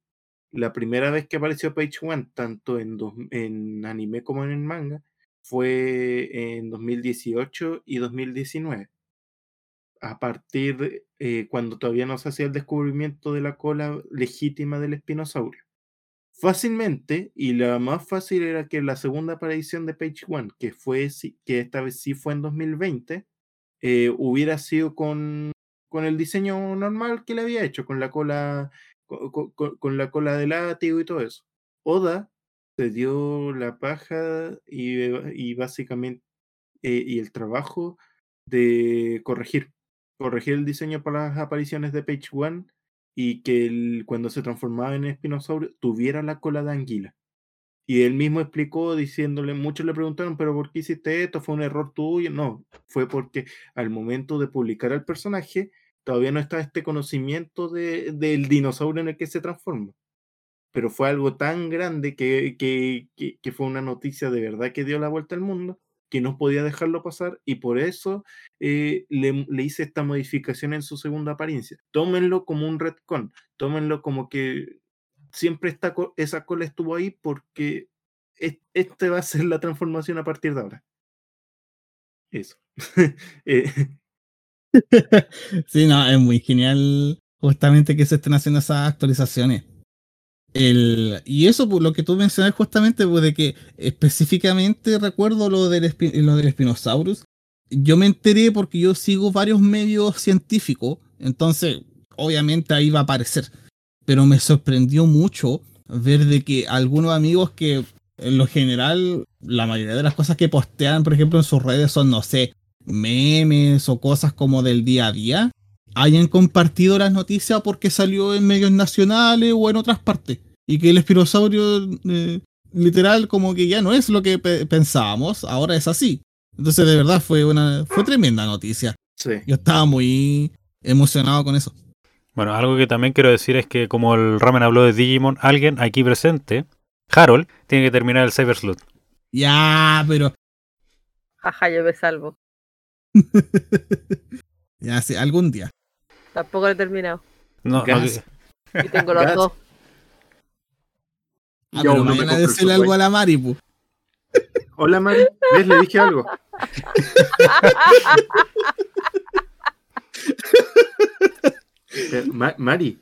La primera vez que apareció Page One, tanto en, anime como en el manga, fue en 2018 y 2019. A partir eh, cuando todavía no se hacía el descubrimiento de la cola legítima del espinosaurio. Fácilmente, y la más fácil era que la segunda aparición de Page One, que fue que esta vez sí fue en 2020, eh, hubiera sido con, con el diseño normal que le había hecho, con la cola, co- co- co- con, la cola de látigo y todo eso. Oda se dio la paja y, eh, básicamente eh, y el trabajo de corregir, corregir el diseño para las apariciones de Page One y que el- cuando se transformaba en espinosaurio tuviera la cola de anguila. Y él mismo explicó diciéndole, muchos le preguntaron, pero ¿por qué hiciste esto? ¿Fue un error tuyo? No, fue porque al momento de publicar al personaje todavía no estaba este conocimiento de- del dinosaurio en el que se transforma. Pero fue algo tan grande que, que, que fue una noticia de verdad que dio la vuelta al mundo, que no podía dejarlo pasar y por eso eh, le, le hice esta modificación en su segunda apariencia. Tómenlo como un retcon, tómenlo como que siempre esta, esa cola estuvo ahí porque es- este va a ser la transformación a partir de ahora. Eso. *laughs* Eh, *laughs* Sí, no, es muy genial justamente que se estén haciendo esas actualizaciones. El, y eso, por lo que tú mencionas justamente, pues de que específicamente recuerdo lo del, lo del Spinosaurus, yo me enteré porque yo sigo varios medios científicos, entonces obviamente ahí va a aparecer. Pero me sorprendió mucho ver de que algunos amigos que en lo general, la mayoría de las cosas que postean, por ejemplo, en sus redes son, no sé, memes o cosas como del día a día, hayan compartido las noticias porque salió en medios nacionales o en otras partes. Y que el espinosaurio eh, literal como que ya no es lo que pe- pensábamos, ahora es así. Entonces de verdad fue una fue tremenda noticia. sí. Yo estaba muy emocionado con eso. Bueno, algo que también quiero decir es que como el Ramen habló de Digimon, alguien aquí presente, Harold, tiene que terminar el Cyber Sleuth. Ya, pero Jaja, yo me salvo. *laughs* ya sí, algún día. Tampoco lo he terminado. No, no, Gas. Y tengo los Gas. dos. Ah, Yo pero no me a decirle algo a la Mari, pu. *laughs* Hola Mari, ¿ves? Le dije algo. *laughs* Eh, Ma- Mari,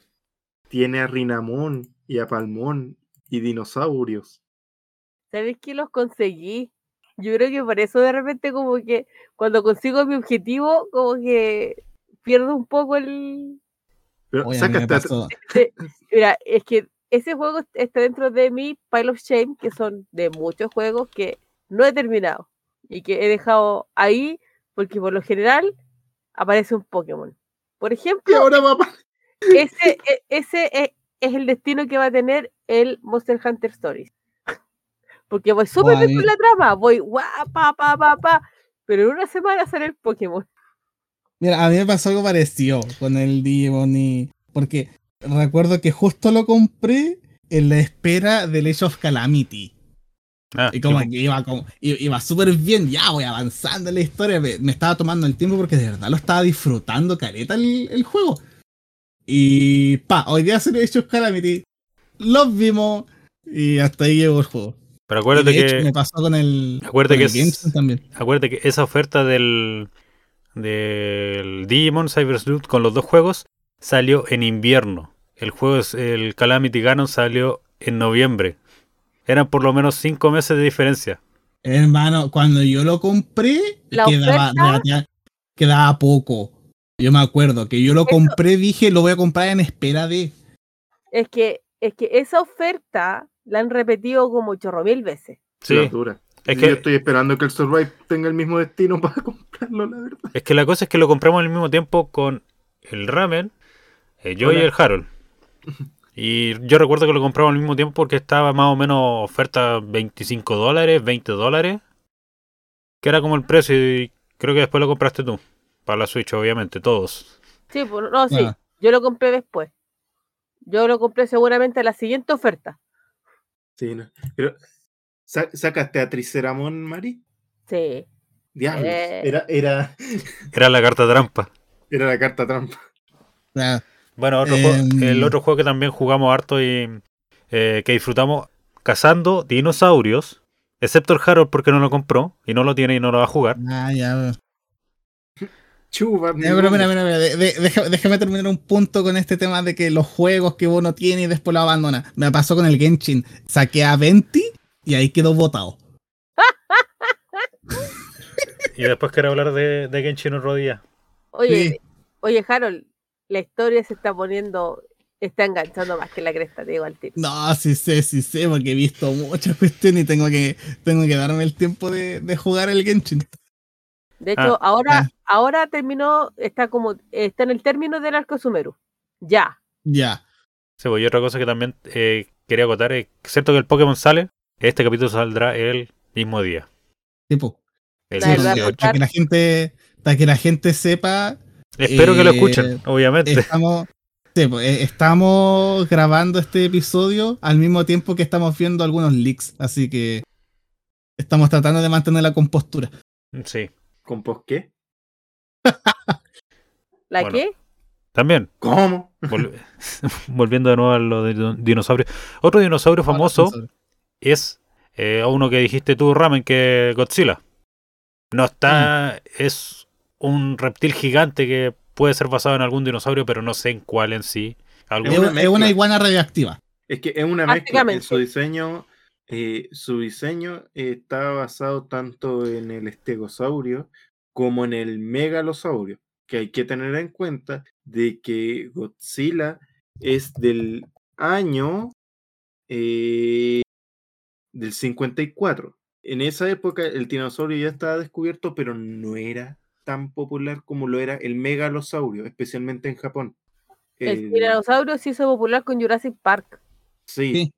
tiene a Rinamón y a Palmón y dinosaurios. ¿Sabes qué los conseguí? Yo creo que por eso de repente como que cuando consigo mi objetivo, como que pierdo un poco el... Pero Oye, a mí me sácate a- pasó. de- Mira, es que ese juego está dentro de mi Pile of Shame, que son de muchos juegos que no he terminado y que he dejado ahí porque por lo general aparece un Pokémon. Por ejemplo, ahora va pa- ese, e- ese es, es el destino que va a tener el Monster Hunter Stories. Porque voy súper bien con la trama, voy guapa, pa, pa, pa, pa, pero en una semana sale el Pokémon. Mira, a mí me pasó algo parecido con el Digimon y... Porque recuerdo que justo lo compré en la espera del Age of Calamity. Ah, Y como que iba, como, iba súper bien, ya voy avanzando en la historia. Me, me estaba tomando el tiempo porque de verdad lo estaba disfrutando careta el, el juego. Y pa, hoy día se lo he hecho Calamity. Los vimos y hasta ahí llegó el juego. Pero Y acuérdate hecho que, me pasó con el, acuérdate con que el es- también. acuérdate que esa oferta del, del Digimon Cyber Sleuth con los dos juegos salió en invierno. El juego, es, el Calamity Ganon salió en noviembre. Eran por lo menos cinco meses de diferencia. Hermano, cuando yo lo compré, La quedaba, relativa- quedaba poco. Yo me acuerdo que yo lo Eso- compré, dije, lo voy a comprar en espera de. Es que, es que esa oferta la han repetido como chorro mil veces. Sí, La dura. Es Yo estoy esperando que el Survive tenga el mismo destino *laughs* para comprarlo, la verdad. es que la cosa es que lo compramos al mismo tiempo con el Ramen, eh, yo y el Harold. Y yo recuerdo que lo compramos al mismo tiempo porque estaba más o menos oferta 25 dólares, 20 dólares. Que era como el precio y creo que después lo compraste tú. Para la Switch, obviamente, todos. Sí, no, sí. Ah. Yo lo compré después. Yo lo compré seguramente a la siguiente oferta. Sí, no. Pero, ¿sa- ¿sacaste a Triceramon, Mari? Sí. Diablos. Eh. Era, era, *laughs* Era la carta trampa. era la carta trampa. Ah, Bueno, otro Em. juego- el otro juego que también jugamos harto y eh, que disfrutamos cazando dinosaurios, excepto el Harold porque no lo compró y no lo tiene y no lo va a jugar. ah, ya. Chuba. Ya, pero mira, mira, mira, de- déjame terminar un punto con este tema de que los juegos que uno tiene y después lo abandona. Me pasó con el Genshin. Saqué a 20 y ahí quedó botado. Y después quiero hablar de, de Genshin otro día. Oye, Sí. oye, Harold, la historia se está poniendo, está enganchando más que la cresta, te digo al tiro. No, sí sé, sí sé, porque he visto muchas cuestiones y tengo que, tengo que darme el tiempo de, de jugar el Genshin. De hecho, Ah, ahora, ah. ahora terminó, está como, está en el término del arco Sumeru. Ya. Ya. Sí, pues, y otra cosa que también eh, quería acotar es cierto que el Pokémon sale, este capítulo saldrá el mismo día. Tipo, El La verdad, 18. para que la gente, para que la gente sepa, Espero que lo eh, escuchen, obviamente. estamos, sí, pues, eh, estamos grabando este episodio al mismo tiempo que estamos viendo algunos leaks, así que estamos tratando de mantener la compostura. Sí, ¿Con pos qué? *laughs* ¿La Bueno. qué? también. ¿Cómo? vol- *laughs* Volviendo de nuevo a lo de dino- dinosaurios. Otro dinosaurio famoso es eh, uno que dijiste tú, Ramen, que Godzilla. No está. Es un reptil gigante que puede ser basado en algún dinosaurio, pero no sé en cuál en sí. Es, una es iguana radioactiva. Es que es una mezcla. Prácticamente. Su diseño, eh, su diseño está basado tanto en el estegosaurio como en el megalosaurio. Que hay que tener en cuenta de que Godzilla es del año eh, del 54. En esa época el tiranosaurio ya estaba descubierto, pero no era tan popular como lo era el megalosaurio, especialmente en Japón. El El- tiranosaurio se hizo popular con Jurassic Park. Sí. Sí.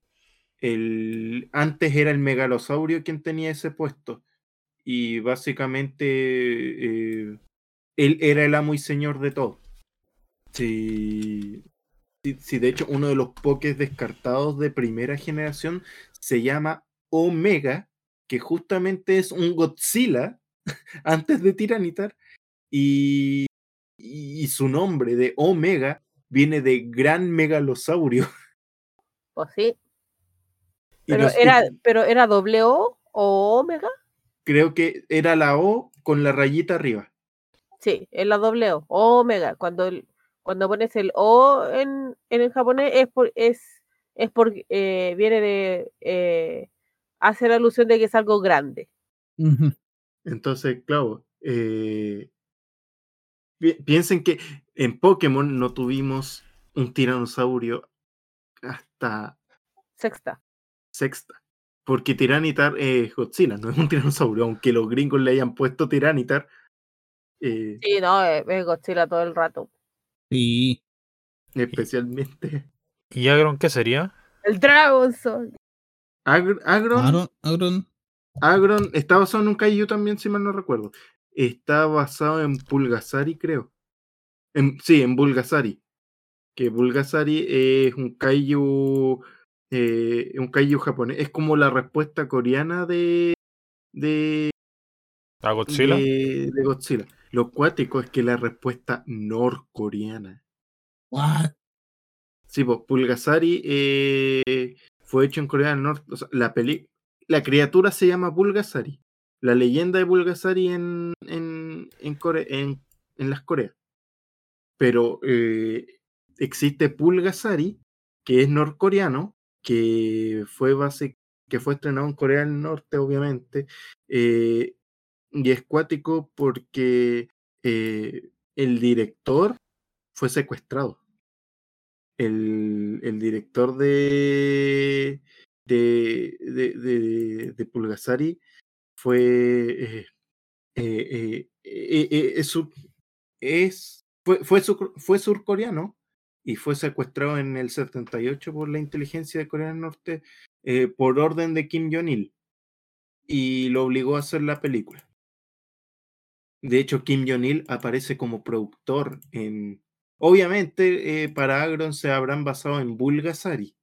El, antes era el megalosaurio quien tenía ese puesto. Y básicamente eh, él era el amo y señor de todo. Sí, sí, sí, de hecho, uno de los pokés descartados de primera generación se llama Omega, que justamente es un Godzilla *laughs* antes de Tiranitar. Y, y su nombre de Omega viene de gran megalosaurio. *laughs* Pues sí. Pero los- era, pero era doble O o Omega. creo que era la O con la rayita arriba. Sí, es la doble O. Omega. Cuando, el- cuando pones el O en, en el japonés es por, es, es porque eh, viene de eh, hacer alusión de que es algo grande. Entonces, claro, eh, pi- piensen que en Pokémon no tuvimos un tiranosaurio hasta Sexta. sexta. Porque Tiranitar es Godzilla, no es un tiranosaurio, aunque los gringos le hayan puesto Tiranitar. eh, Sí, no, es, es Godzilla todo el rato. Sí. especialmente. ¿Y Agron qué sería? El Dragon Soul. Agr- Agron, Aaron, Agron está basado en un kaiju también, si mal no recuerdo. Está basado en Pulgasari, creo. En- sí, en Bulgasari. Que Bulgasari es un kaiju. eh, un kaiju japonés. Es como la respuesta coreana de. de, ¿A Godzilla? de, de Godzilla. Lo cuático es que la respuesta norcoreana. what? Sí, pues Pulgasari eh, fue hecho en Corea del Norte. O sea, la, peli la criatura se llama Pulgasari. La leyenda de Pulgasari en, en, en, Core- en, en las Coreas. Pero eh, existe Pulgasari, que es norcoreano, que fue, base, que fue estrenado en Corea del Norte, obviamente. eh, y es cuático porque eh, el director fue secuestrado el, director de, de, de, de- Pulgasari fue, eh, eh, eh, es, fue, fue, fue surcoreano y fue secuestrado en el 78 por la inteligencia de Corea del Norte por orden de Kim Jong-il y lo obligó a hacer la película. De hecho, Kim Jong-il aparece como productor en. Obviamente, eh, para Agron se habrán basado en Bulgasari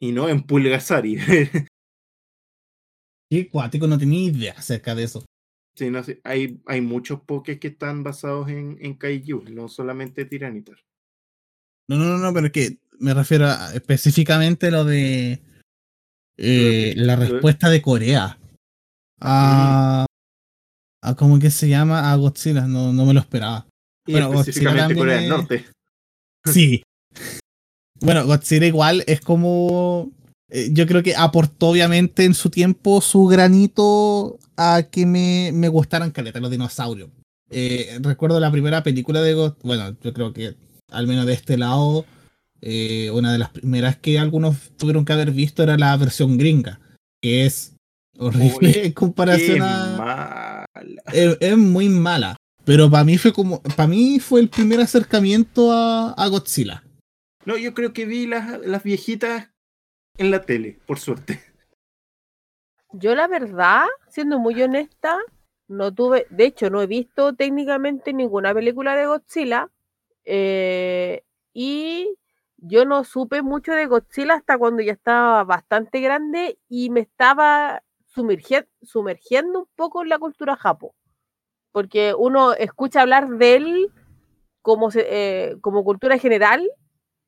y no en Pulgasari. *laughs* Qué cuático, no tenía idea acerca de eso. sí, no sé, hay, hay muchos pokés que están basados en, en Kaiju, no solamente Tiranitar. No, no, no, no, pero es que me refiero a, específicamente lo de eh, Lo de- la respuesta de Corea a, a ¿cómo que se llama? A Godzilla, no, no me lo esperaba. Bueno, específicamente Corea del es- Norte. *laughs* Sí. Bueno, Godzilla igual es como. eh, Yo creo que aportó obviamente en su tiempo su granito a que me, me gustaran caleta los dinosaurios. Eh, recuerdo la primera película de Godzilla. Bueno, yo creo que al menos de este lado, eh, una de las primeras que algunos tuvieron que haber visto era la versión gringa, que es horrible Uy, en comparación a mala. es, es muy mala. Pero para mí fue como. Para mí fue el primer acercamiento a, a Godzilla. No, yo creo que vi las, las viejitas en la tele, por suerte. Yo la verdad, siendo muy honesta, no tuve, de hecho no he visto técnicamente ninguna película de Godzilla eh, y yo no supe mucho de Godzilla hasta cuando ya estaba bastante grande y me estaba sumergien- sumergiendo un poco en la cultura japo, porque uno escucha hablar de él como, se- eh, como cultura general,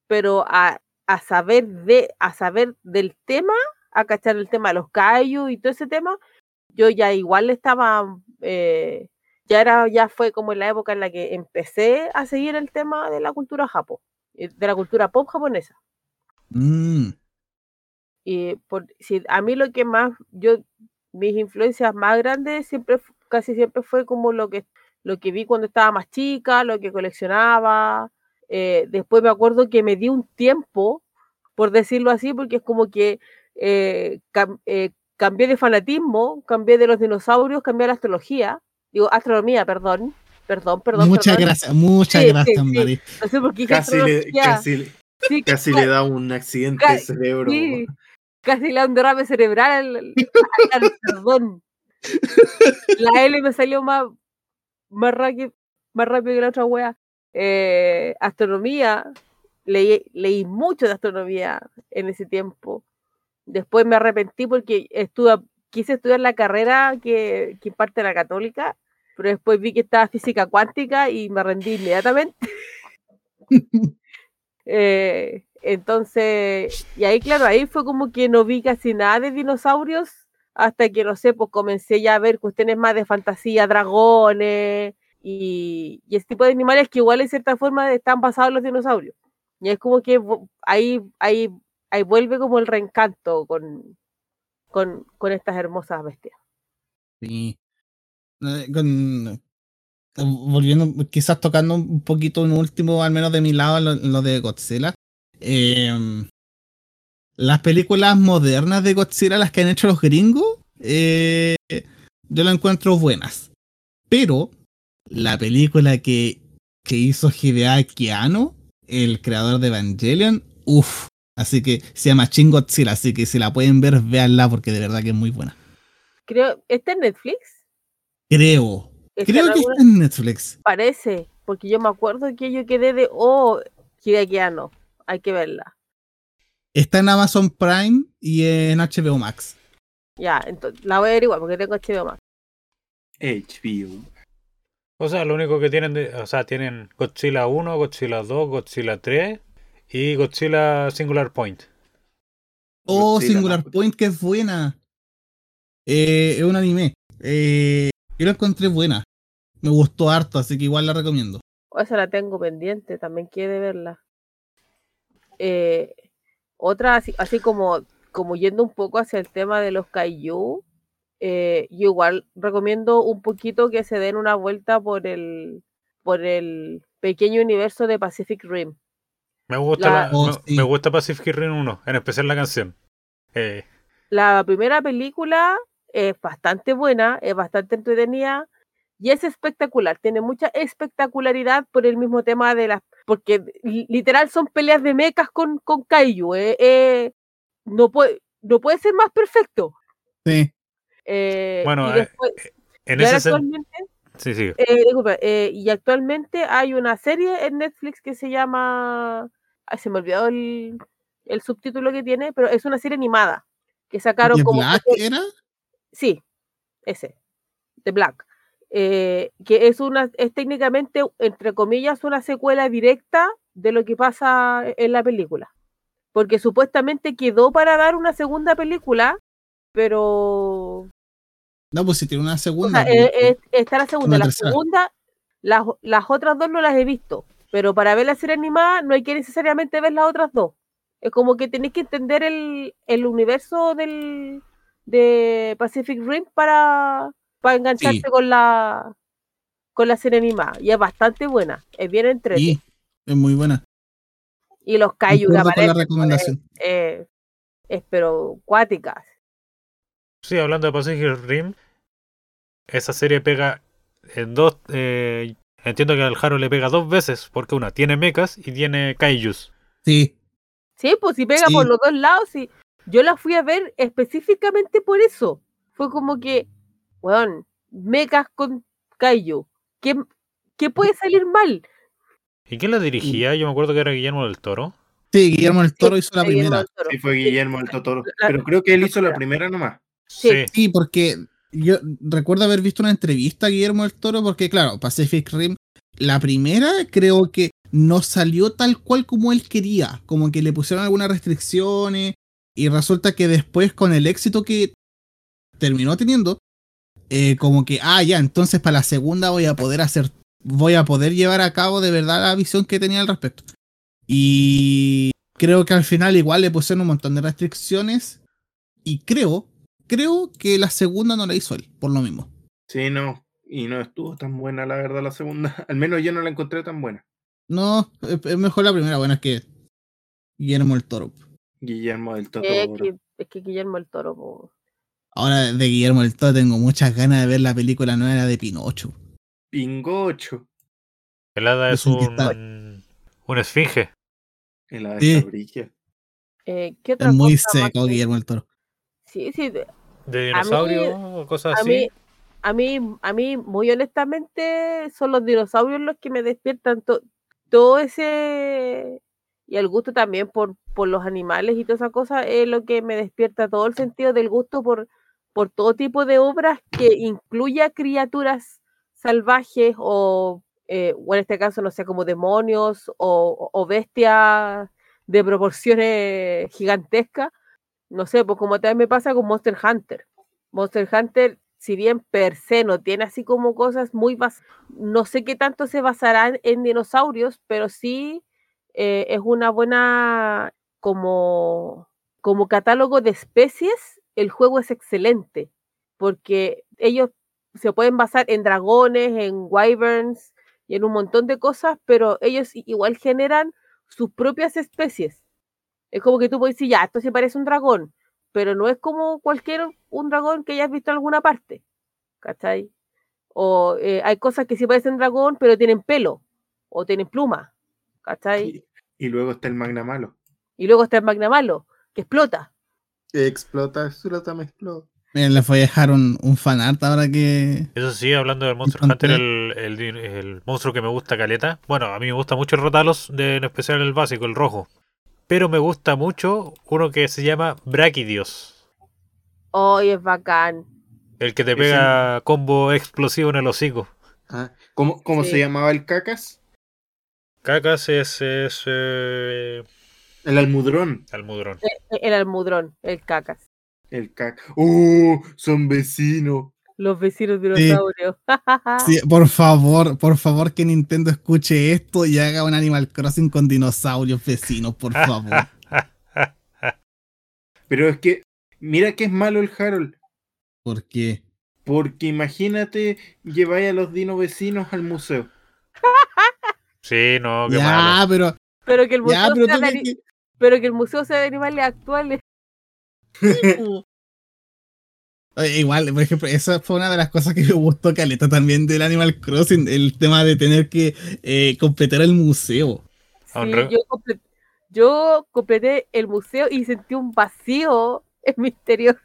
pero a, a saber de a saber del tema a cachar el tema de los kaiju y todo ese tema, yo ya igual estaba, eh, ya era, ya fue como en la época en la que empecé a seguir el tema de la cultura japo, eh, de la cultura pop japonesa. Mm, Y por, si, a mí lo que más, yo, mis influencias más grandes siempre, casi siempre fue como lo que, lo que vi cuando estaba más chica, lo que coleccionaba. eh, después me acuerdo que me di un tiempo, por decirlo así, porque es como que eh, cam- eh, cambié de fanatismo, cambié de los dinosaurios, cambié a la astrología, digo, astronomía, perdón, perdón, perdón. muchas perdón. gracias, muchas Sí, gracias, sí. Mari. No sé por qué Casi le, astrología. casi, Sí, casi le da un accidente de cerebro. Sí, casi le da un derrame cerebral al, al-. *laughs* La L me salió más, más, rápido, más rápido que la otra wea. Eh, astronomía, leí, leí mucho de astronomía en ese tiempo. Después me arrepentí porque estuve, quise estudiar la carrera que, que imparte la católica, pero después vi que estaba física cuántica y me rendí inmediatamente. *laughs* Eh, entonces, y ahí, claro, ahí fue como que no vi casi nada de dinosaurios hasta que, no sé, pues comencé ya a ver cuestiones más de fantasía, dragones y, y ese tipo de animales que igual en cierta forma están basados en los dinosaurios. Y es como que ahí, ahí, ahí vuelve como el reencanto con, con, con estas hermosas bestias. Sí. Eh, con- volviendo, quizás tocando un poquito un último, al menos de mi lado, lo, lo de Godzilla. Eh, las películas modernas de Godzilla, las que han hecho los gringos, eh, yo las encuentro buenas. Pero la película que, que hizo Hideaki Anno, el creador de Evangelion, uff. Así que se llama Shin Godzilla, así que si la pueden ver, véanla porque de verdad que es muy buena. Creo, ¿está en Netflix? Creo. ¿Está Creo en que alguna- está en Netflix. Parece, porque yo me acuerdo que yo quedé de, oh, Hideakiano, hay que verla. Está en Amazon Prime y en HBO Max. Ya, entonces la voy a ver igual porque tengo HBO más. HBO. O sea, lo único que tienen, de- o sea, tienen Godzilla 1, Godzilla 2, Godzilla 3 y Godzilla Singular Point. Oh, Godzilla, Singular no. Point, que es buena. Eh, es un anime. Eh, yo la encontré buena. Me gustó harto, así que igual la recomiendo. O esa la tengo pendiente, también quiere verla. Eh, otra, así, así como, como yendo un poco hacia el tema de los kaiju, eh, yo igual recomiendo un poquito que se den una vuelta por el, por el pequeño universo de Pacific Rim. Me gusta, La- la- Oh, me, sí. me gusta Pacific Rim 1, en especial la canción. Eh, La primera película es bastante buena, es bastante entretenida y es espectacular. Tiene mucha espectacularidad por el mismo tema de las. Porque li- literal son peleas de mechas con, con Kaiju. eh, eh, no, puede, no puede ser más perfecto. Sí. Eh, Bueno, y eh, después, en y ese actualmente, Sí, sí. Eh, disculpa, eh, y actualmente hay una serie en Netflix que se llama. Ay, se me olvidó el, el subtítulo que tiene, pero es una serie animada que sacaron ¿The como. Black era? Sí, ese, The Black. Eh, que es una, es técnicamente, entre comillas, una secuela directa de lo que pasa en la película. Porque supuestamente quedó para dar una segunda película, pero No, pues si tiene una o segunda. sea, pues, eh, eh, está la segunda. La tercera. segunda, las, las otras dos no las he visto. Pero para ver la serie animada no hay que necesariamente ver las otras dos. Es como que tenéis que entender el, el universo del, de Pacific Rim para, para engancharse Sí. con la con la serie animada. Y es bastante buena. Es bien entretenida. Sí, es muy buena. Y los kaiju aparecen, recomendación. eh, es pero cuáticas. Sí, hablando de Pacific Rim, esa serie pega en dos. eh, entiendo que al Haro le pega dos veces, porque una tiene mechas y tiene kaijus. Sí, Sí, pues si pega Sí. por los dos lados, sí. Yo la fui a ver específicamente por eso. Fue como que, weón, mechas con Kaiju. ¿Qué, qué puede salir mal? ¿Y quién la dirigía? Yo me acuerdo que era Guillermo del Toro. sí, Guillermo el Toro hizo la Guillermo primera. del Toro. Sí, fue Guillermo el Totoro. La- Pero creo que él hizo la primera nomás. Sí. Sí. Sí, porque yo recuerdo haber visto una entrevista a Guillermo del Toro, porque claro, Pacific Rim, la primera creo que no salió tal cual como él quería, como que le pusieron algunas restricciones y resulta que después con el éxito que terminó teniendo, eh, como que, ah, ya, entonces para la segunda voy a poder hacer, voy a poder llevar a cabo de verdad la visión que tenía al respecto. Y creo que al final igual le pusieron un montón de restricciones y creo, creo que la segunda no la hizo él, por lo mismo. Sí, no. Y no estuvo tan buena, la verdad, la segunda. *laughs* Al menos yo no la encontré tan buena. No, es, es mejor la primera, bueno, es que Guillermo el Toro. Guillermo del Es Totoro. que, es que Guillermo el Toro. po. Ahora de Guillermo el Toro tengo muchas ganas de ver la película nueva de Pinocho. Pingocho. El hada es un, un esfinge. En la Sí. Fabricia. Eh, ¿Qué otra Es muy cosa seco que- Guillermo el Toro. Sí, sí. de- De dinosaurio o cosas A así. mí, a mí, a mí, muy honestamente, son los dinosaurios los que me despiertan to- todo ese y el gusto también por, por los animales y toda esa cosa es lo que me despierta todo el sentido del gusto por, por todo tipo de obras que incluya criaturas salvajes o, eh, o en este caso, no sé, como demonios o, o bestias de proporciones gigantescas. No sé, pues como también me pasa con Monster Hunter. Monster Hunter, si bien per se no tiene así como cosas muy bas no sé qué tanto se basarán en dinosaurios, pero sí eh, es una buena como, como catálogo de especies, el juego es excelente, porque ellos se pueden basar en dragones, en wyverns y en un montón de cosas, pero ellos igual generan sus propias especies. Es como que tú puedes decir, ya, esto sí parece un dragón, pero no es como cualquier un dragón que hayas visto en alguna parte. ¿Cachai? O eh, hay cosas que sí parecen dragón, pero tienen pelo o tienen pluma. ¿Cachai? Y, y luego está el Magna Malo. Y luego está el Magna Malo, que explota. Explota, explota, me explota. Miren, les voy a dejar un, un fanart ahora que. Eso sí, hablando del Monster Hunter, el, el el monstruo que me gusta caleta. Bueno, a mí me gusta mucho el Rotalos, de, en especial el básico, el rojo. Pero me gusta mucho uno que se llama Brachidios. ¡Ay, es bacán! El que te pega combo explosivo en el hocico. Ah, ¿Cómo, cómo Sí. se llamaba el cacas? Cacas es, es eh, El almudrón. almudrón. E- El almudrón, el cacas. El caca. ¡Uh! Son vecinos. Los vecinos dinosaurios. *laughs* Sí, por favor, por favor que Nintendo escuche esto y haga un Animal Crossing con dinosaurios vecinos, por favor. *laughs* Pero es que, mira que es malo el Harold. Porque Porque imagínate, lleváis a los dinos vecinos al museo. Sí, no, qué ya, malo. pero pero que el museo ya, pero sea que- pero que el museo sea de animales actuales. *laughs* Igual, por ejemplo, esa fue una de las cosas que me gustó caleta también del Animal Crossing, el tema de tener que eh, completar el museo. Sí, yo, comple- yo completé el museo y sentí un vacío en mi interior.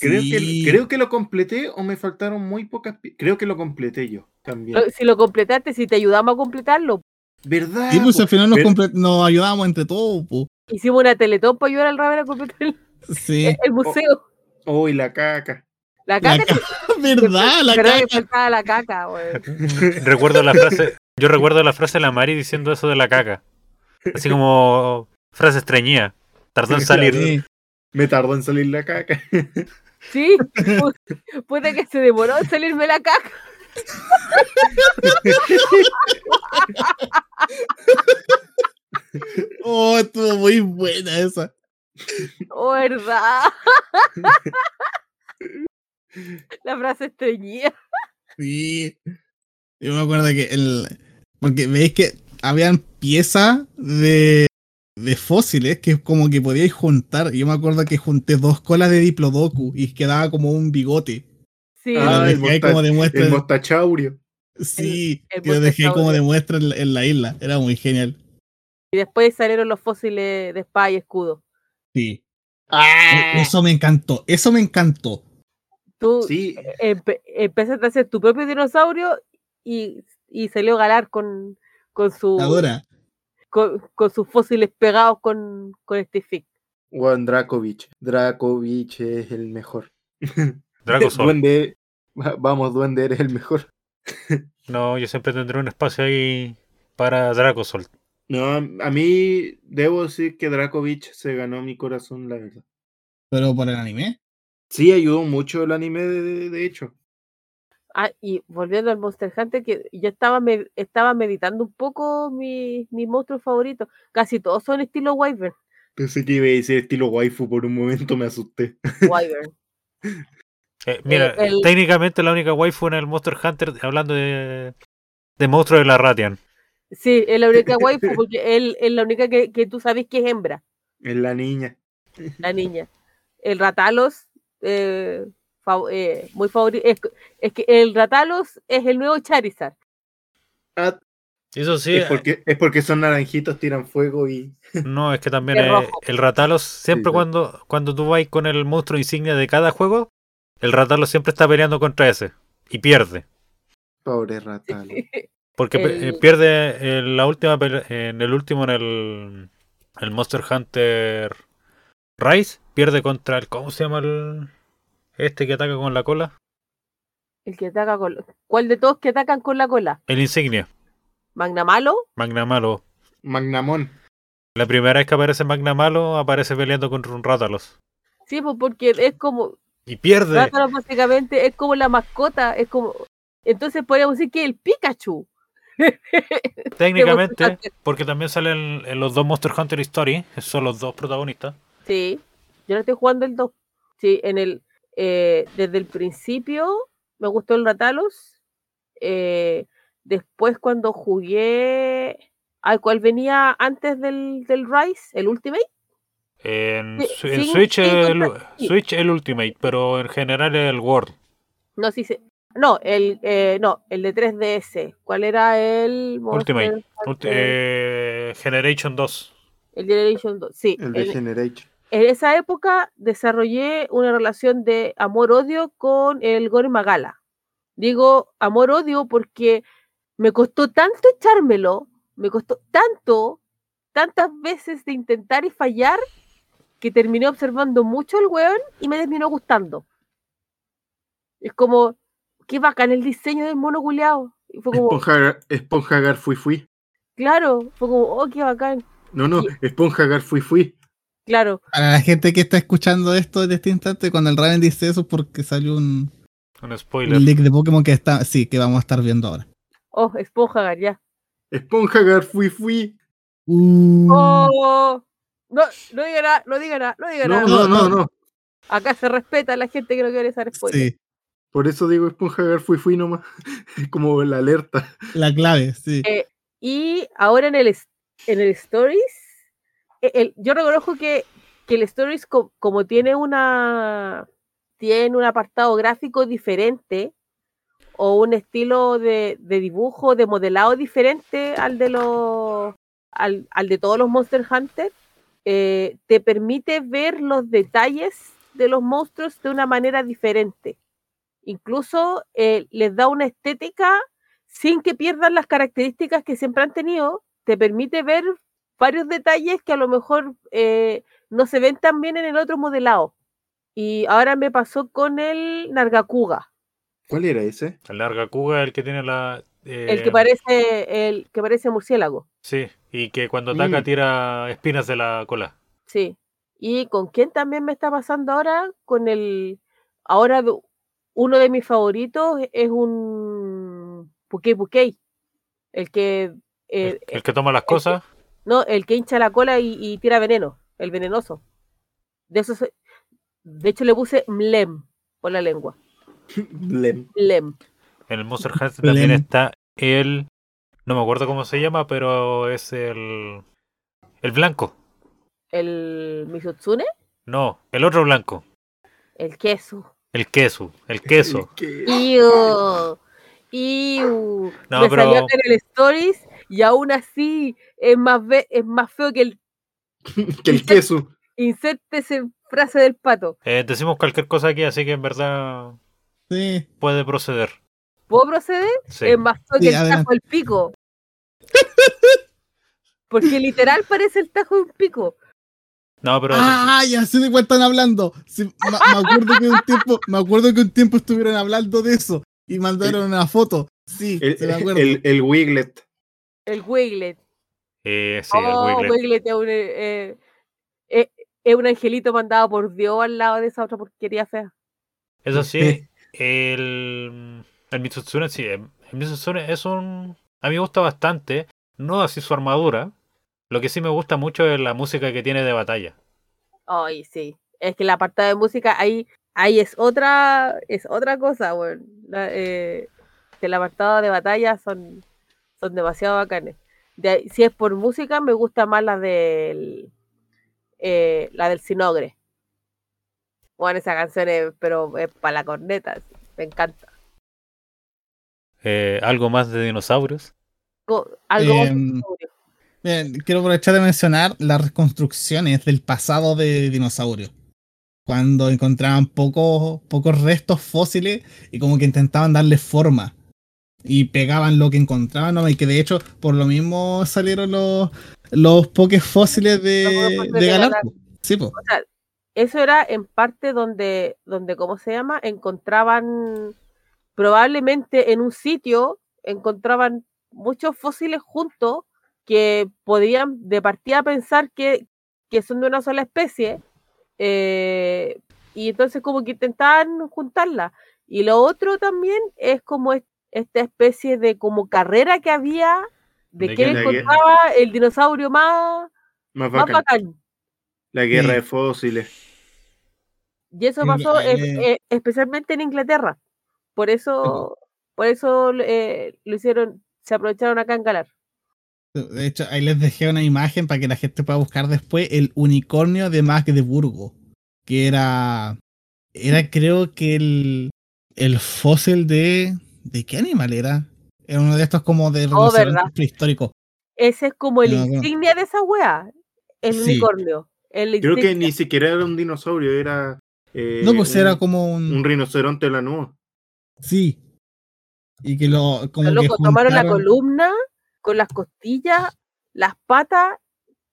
Creo, Sí. que, creo que lo completé o me faltaron muy pocas. Creo que lo completé yo también. Si lo completaste, si te ayudamos a completarlo, ¿Verdad? Sí, pues po? al final nos, nos ayudamos entre todos, po. Hicimos una teletón para ayudar al Raven a completar el, Sí. el museo. Oh, y la caca. La La caca, ca- *laughs* ¿Verdad? La ¿verdad que caca. faltaba la caca? *laughs* Recuerdo la frase, yo recuerdo la frase de la Mari diciendo eso de la caca. Así como frase estreñida. Tardó en salir. Sí. Me tardó en salir la caca. *laughs* Sí, pu- puede que se demoró en salirme la caca. *laughs* Oh, estuvo muy buena esa. Oh, ¿verdad? La frase estreñida. Sí. Yo me acuerdo que el. Porque veis que habían piezas de, de fósiles que como que podíais juntar. Yo me acuerdo que junté dos colas de Diplodocus y quedaba como un bigote. Sí, Ah, el como de muestra. El mostachaurio. sí, el que lo dejé como de muestra en la isla. Era muy genial. Y después salieron los fósiles de espada y escudo. Sí. E- Eso me encantó. Eso me encantó. Tú Sí, empe- empezaste a hacer tu propio dinosaurio y, y salió a galar con, con, su, Adora. con, con sus fósiles pegados con, con este fic. Juan Drakovich. Drakovich es el mejor. *laughs* Dragosol. Duende. va- Vamos, Duende, eres el mejor. *laughs* No, yo siempre tendré un espacio ahí para Dragosol. No, a mí debo decir que Drakovich se ganó mi corazón, la verdad. Pero por el anime. Sí, ayudó mucho el anime, de, de- de hecho. Ah, y volviendo al Monster Hunter, que yo estaba, me- estaba meditando un poco mi- mis monstruos favoritos. Casi todos son estilo Wyvern. Pensé que iba a decir estilo waifu por un momento, me asusté. Wyvern. *laughs* Eh, mira, el- técnicamente la única waifu en el Monster Hunter, hablando de, de monstruos de la Ratian. Sí, es la única *laughs* waifu porque él es la única que, que tú sabes que es hembra, Es la niña. la *laughs* niña. El Ratalos, eh, fav- eh, muy favorito. Es, es que el Ratalos es el nuevo Charizard. Ah, Eso sí, es, porque, es porque son naranjitos, tiran fuego y. *laughs* no, es que también eh, el Ratalos, siempre sí. cuando, cuando tú vas con el monstruo insignia de cada juego, el Ratalos siempre está peleando contra ese y pierde. Pobre ratalo. Porque eh, El- pierde en la última en el último en el, el Monster Hunter Rise, pierde contra el ¿cómo se llama el este que ataca con la cola? El que ataca con. ¿Cuál de todos que atacan con la cola? El insignia, ¿Magnamalo? Magnamalo. Magnamón. La primera vez que aparece Magnamalo aparece peleando contra un Rátalos Sí, pues porque es como. y pierde. Rátalos básicamente es como la mascota, es como. Entonces podríamos decir que el Pikachu. *laughs* Técnicamente, porque también salen en los dos Monster Hunter Story, son los dos protagonistas. Sí, yo no estoy jugando el 2. Sí, en el. eh, desde el principio me gustó el Ratalos. eh, después cuando jugué. Ay, ¿cuál venía antes del, del Rise? ¿El Ultimate? En, Sí, sí, Switch, sí, el, sí. Switch el Ultimate, pero en general el World. No, sí se. No, el, eh, no, el de 3DS. ¿Cuál era el Ultimate. Monster Ulti- Hunter? eh, Generation 2. El Generation 2. Sí, El de en- Generation. En esa época desarrollé una relación de amor-odio con el Gore Magala. Digo amor-odio porque me costó tanto echármelo, me costó tanto, tantas veces de intentar y fallar, que terminé observando mucho el weón y me terminó gustando. Es como, qué bacán el diseño del mono culeado. Y fue como, Esponja, Esponjagar fui fui. claro, fue como, oh, qué bacán. No, no, Y- Esponjagar fui fui. Claro, Para la gente que está escuchando esto en este instante, cuando el Raven dice eso, es porque salió un, Un spoiler. un leak de Pokémon que está, sí, que vamos a estar viendo ahora. oh, Esponja ya. Esponjagar fui fui. Uh, Oh, no, no diga nada, no diga nada, no diga No, nada. no, no, no. Acá se respeta a la gente que no quiere saber spoilers. sí, Por eso digo Esponjagar fui fui nomás. Es *laughs* como la alerta. la clave, sí. Eh, Y ahora en el, en el Stories, eh, el- yo reconozco que, que el Stories co- como tiene una tiene un apartado gráfico diferente o un estilo de, de dibujo, de modelado diferente al de los al, al de todos los Monster Hunter, eh, te permite ver los detalles de los monstruos de una manera diferente. Incluso eh, les da una estética sin que pierdan las características que siempre han tenido. Te permite ver varios detalles que a lo mejor eh, no se ven tan bien en el otro modelado. Y ahora me pasó con el Nargacuga, ¿Cuál era ese? El Nargacuga, el que tiene la. el que eh, parece el que parece murciélago. Sí, y que cuando ataca Mm. tira espinas de la cola. Sí. ¿Y con quién también me está pasando ahora? Con el. Ahora uno de mis favoritos es un. Pukei Pukei. El que. El, eh, el que toma las cosas. no, el que hincha la cola y, y tira veneno. El venenoso. De eso se- De hecho, le puse Mlem por la lengua. *laughs* Blem. Mlem. En el Monster *laughs* Hunter también está el. No me acuerdo cómo se llama, pero es el. El blanco. El Misutsune. No, el otro blanco. El queso. El queso. El queso. ¡Iu! ¡Iu! No, Me pero- salió en el Stories y aún así es más, ve- es más feo que el *laughs* Que el queso. inserte frase del pato. Eh, decimos cualquier cosa aquí, así que en verdad Sí. puede proceder. ¿Puedo proceder? Sí. Es más feo Sí, que el tajo del pico. Porque literal parece el tajo de un pico. No, pero. Ah, ya sé de cuál están hablando. Sí, me, me acuerdo que un tiempo, me acuerdo que un tiempo estuvieron hablando de eso y mandaron una foto. Sí, El, se me acuerdo. el, el Wiglet. El Wiglet. Eh, sí, el oh, Wiglet. Wiglet es un, eh, eh, es un angelito mandado por Dios al lado de esa otra porquería fea. Eso sí, el. El Mitsutsune, sí. El Mitsutsune es un. A mí me gusta bastante. No así su armadura. Lo que sí me gusta mucho es la música que tiene de batalla. Ay, sí. Es que la apartado de música ahí, ahí es otra, es otra cosa, weón. La- eh, que el apartado de batalla son, son demasiado bacanes. De si es por música, me gusta más la del eh, la del Sinogre. Bueno, esa canción es, pero es para la corneta, sí, me encanta. Eh, algo más de dinosaurios. Algo más Em, dinosaurio. Bien, quiero aprovechar de mencionar las reconstrucciones del pasado de dinosaurios. Cuando encontraban pocos, pocos restos fósiles y como que intentaban darle forma. Y pegaban lo que encontraban, ¿no? Y que de hecho, por lo mismo salieron los, los pokés fósiles de, de de Galarpo. Sí, po. O sea, eso era en parte donde, donde, ¿cómo se llama? Encontraban, probablemente en un sitio, encontraban muchos fósiles juntos que podían de partida pensar que, que son de una sola especie. eh, y entonces como que intentaban juntarla. Y lo otro también es como es- esta especie de como carrera que había de De quién guerra- encontraba el dinosaurio más, Más más bacán. La guerra Sí. de fósiles. Y eso pasó eh, eh, eh, especialmente en Inglaterra. Por eso, por eso eh, lo hicieron, se aprovecharon acá en Galar. De hecho, ahí les dejé una imagen para que la gente pueda buscar después el unicornio de Magdeburgo. Que era. Era creo que el. El fósil de. ¿De qué animal era? Era uno de estos como de Oh, prehistóricos. Ese es como el No, no. insignia de esa wea, el Sí. unicornio. El Creo que ni siquiera era un dinosaurio, era. eh, No, pues un, era como un. un rinoceronte de la nube. Sí. Y que lo. Como Los que locos tomaron la columna con las costillas, las patas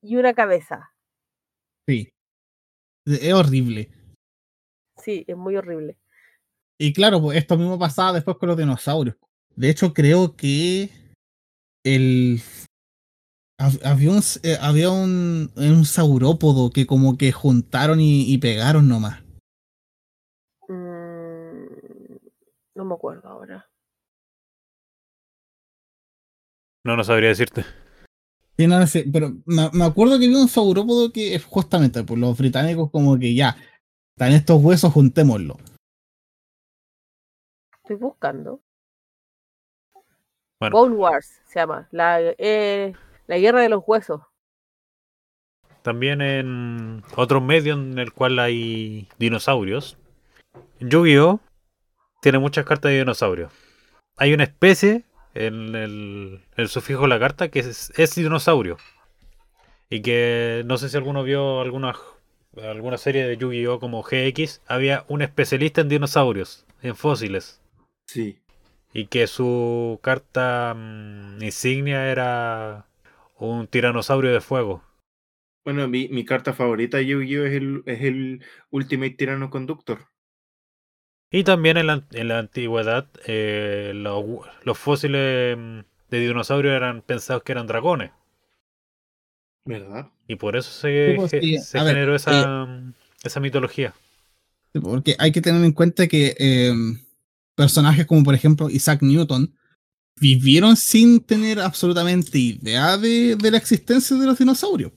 y una cabeza. Sí. Es horrible. Sí, es muy horrible. Y claro, pues esto mismo pasaba después con los dinosaurios. De hecho, creo que el hab- había un eh, había un, un saurópodo que como que juntaron y, y pegaron nomás. Mm, no me acuerdo ahora. No, no sabría decirte. Sí, no, no sé, pero me, me acuerdo que había un saurópodo que es justamente por los británicos como que ya, están estos huesos, juntémoslo. Estoy buscando. Bueno. Bone Wars se llama. La, eh, la guerra de los huesos. También en otro medio en el cual hay dinosaurios. Yu-Gi-Oh! tiene muchas cartas de dinosaurios. Hay una especie en el, el sufijo de la carta que es, es dinosaurio. Y que no sé si alguno vio algunas alguna serie de Yu-Gi-Oh como GX, había un especialista en dinosaurios, en fósiles. Sí. Y que su carta mm, insignia era un tiranosaurio de fuego. Bueno, mi, mi carta favorita de Yu-Gi-Oh! Es el, es el Ultimate Tirano Conductor. Y también en la, en la antigüedad eh, los, los fósiles mm, de dinosaurios eran pensados que eran dragones. ¿Verdad? Y por eso se, Sí, pues, ge- sí. se A ver, generó esa, mm, esa mitología. Sí, Porque hay que tener en cuenta que eh, personajes como por ejemplo Isaac Newton vivieron sin tener absolutamente idea de, de la existencia de los dinosaurios.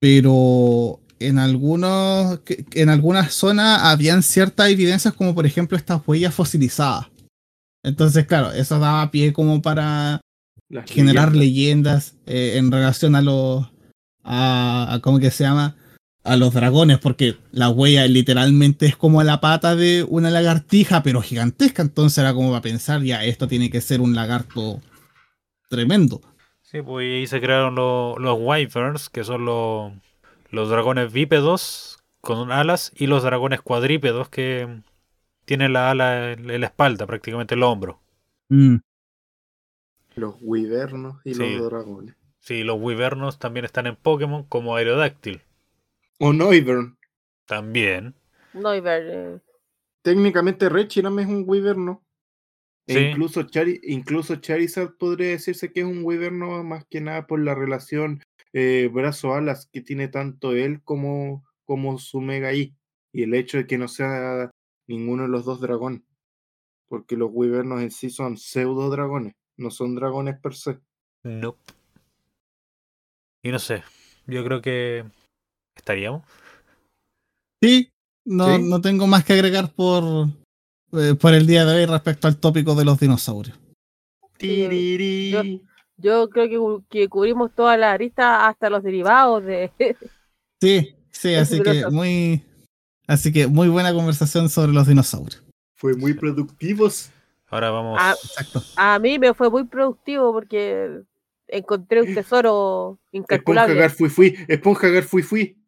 Pero en algunos en algunas zonas habían ciertas evidencias como por ejemplo estas huellas fosilizadas. Entonces, claro, eso daba pie como para Las generar leyendas. leyendas eh, en relación a los a, a cómo que se llama a los dragones porque la huella literalmente es como la pata de una lagartija pero gigantesca entonces era como para pensar ya esto tiene que ser un lagarto tremendo Sí, pues y ahí se crearon lo- los wyverns, que son los, los dragones bípedos con alas, y los dragones cuadrípedos que tienen la ala en la espalda, prácticamente el hombro. Los wyvernos y Sí. los dragones. Sí, los wyvernos también están en Pokémon como Aerodáctil. O Noivern. También. No, y ver, eh, Técnicamente Reshiram es un wyverno. E Sí. incluso, Chari- incluso Charizard podría decirse que es un wyverno más que nada por la relación eh, brazo-alas que tiene tanto él como, como su Mega I. Y el hecho de que no sea ninguno de los dos dragón. Porque los wyvernos en sí son pseudo dragones, no son dragones per se. Nope. Y no sé, yo creo que estaríamos. sí no, ¿Sí? no tengo más que agregar por eh, por el día de hoy respecto al tópico de los dinosaurios. Yo- creo que, que cubrimos toda la arista hasta los derivados de... *laughs* sí sí así que muy así que muy buena conversación sobre los dinosaurios Fue muy productivos. Ahora vamos. Ah, exacto A mí me fue muy productivo porque encontré un tesoro Esponja incalculable. Gar fui fui. Esponja Gar fui fui.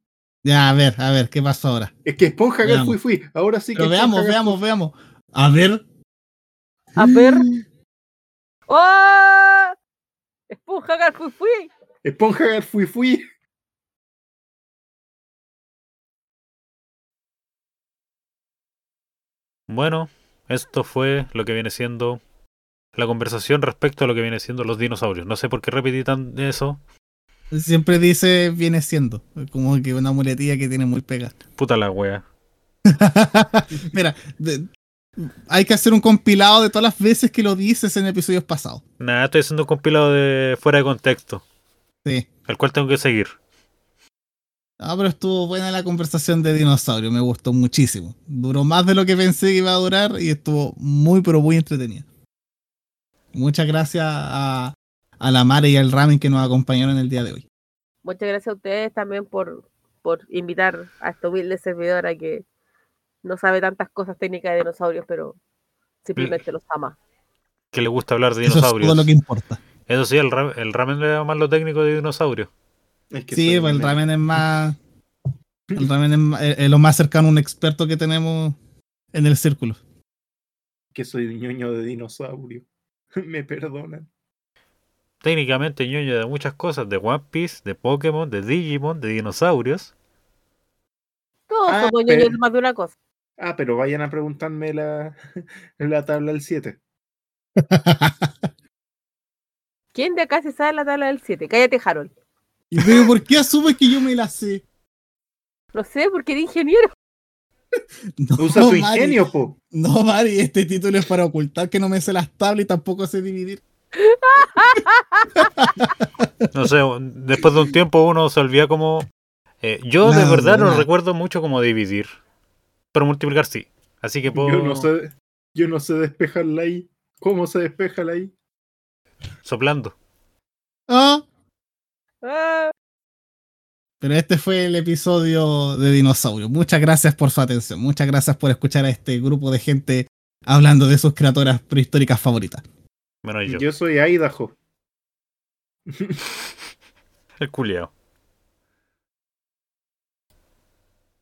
ya a ver a ver qué pasó ahora Es que Esponja Gar fui fui. Ahora sí que. pero Esponja veamos Gar veamos veamos a ver A ver. *gasps* ¡Oh! Esponja Gar fui fui. Esponja Gar fui fui. Bueno, esto fue lo que viene siendo la conversación respecto a lo que viene siendo los dinosaurios. No sé por qué repetí tan eso. Siempre dice viene siendo. Como que una muletilla que tiene muy pegada. Puta la wea. *laughs* Mira, de- hay que hacer un compilado de todas las veces que lo dices en episodios pasados. Nada, estoy haciendo un compilado de fuera de contexto, Sí. el cual tengo que seguir. Ah, pero estuvo buena la conversación de dinosaurio, me gustó muchísimo. Duró más de lo que pensé que iba a durar y estuvo muy, pero muy entretenida. Muchas gracias a, a la Mare y al Ramen que nos acompañaron el día de hoy. Muchas gracias a ustedes también por, por invitar a esta humilde servidora que no sabe tantas cosas técnicas de dinosaurios, pero simplemente los ama. Que le gusta hablar de Eso es dinosaurios. todo lo que importa. Eso sí, el, ra- el ramen le da más lo técnico de dinosaurios. Es que Sí, pues el Ramen es más. El Ramen es, es- lo más cercano a un experto que tenemos en el círculo. Que soy ñoño de dinosaurio. *laughs* Me perdonan. Técnicamente ñoño de muchas cosas, de One Piece, de Pokémon, de Digimon, de dinosaurios. Todos Ah, somos pero- ñoños de más de una cosa. Ah, pero vayan a preguntarme la, *laughs* la tabla del 7. *laughs* ¿Quién de acá se sabe la tabla del 7? Cállate, Harold. ¿Y pero por qué asumes que yo me la sé? No sé, porque eres ingeniero. *laughs* No, Usa tu Mari. ingenio, po. No, Mari, este título es para ocultar que no me sé las tablas y tampoco sé dividir. No sé, después de un tiempo uno se olvida como... eh, yo de No, verdad no no. recuerdo mucho cómo dividir. Pero multiplicar sí. Así que puedo... Yo no sé, yo no sé despejar la I. ¿Cómo se despeja la I? Soplando. Ah, Ah, pero este fue el episodio de Dinosaurio. Muchas gracias por su atención. Muchas gracias por escuchar a este grupo de gente hablando de sus criaturas prehistóricas favoritas. Menos yo. Yo soy Idaho. *laughs* El culiao.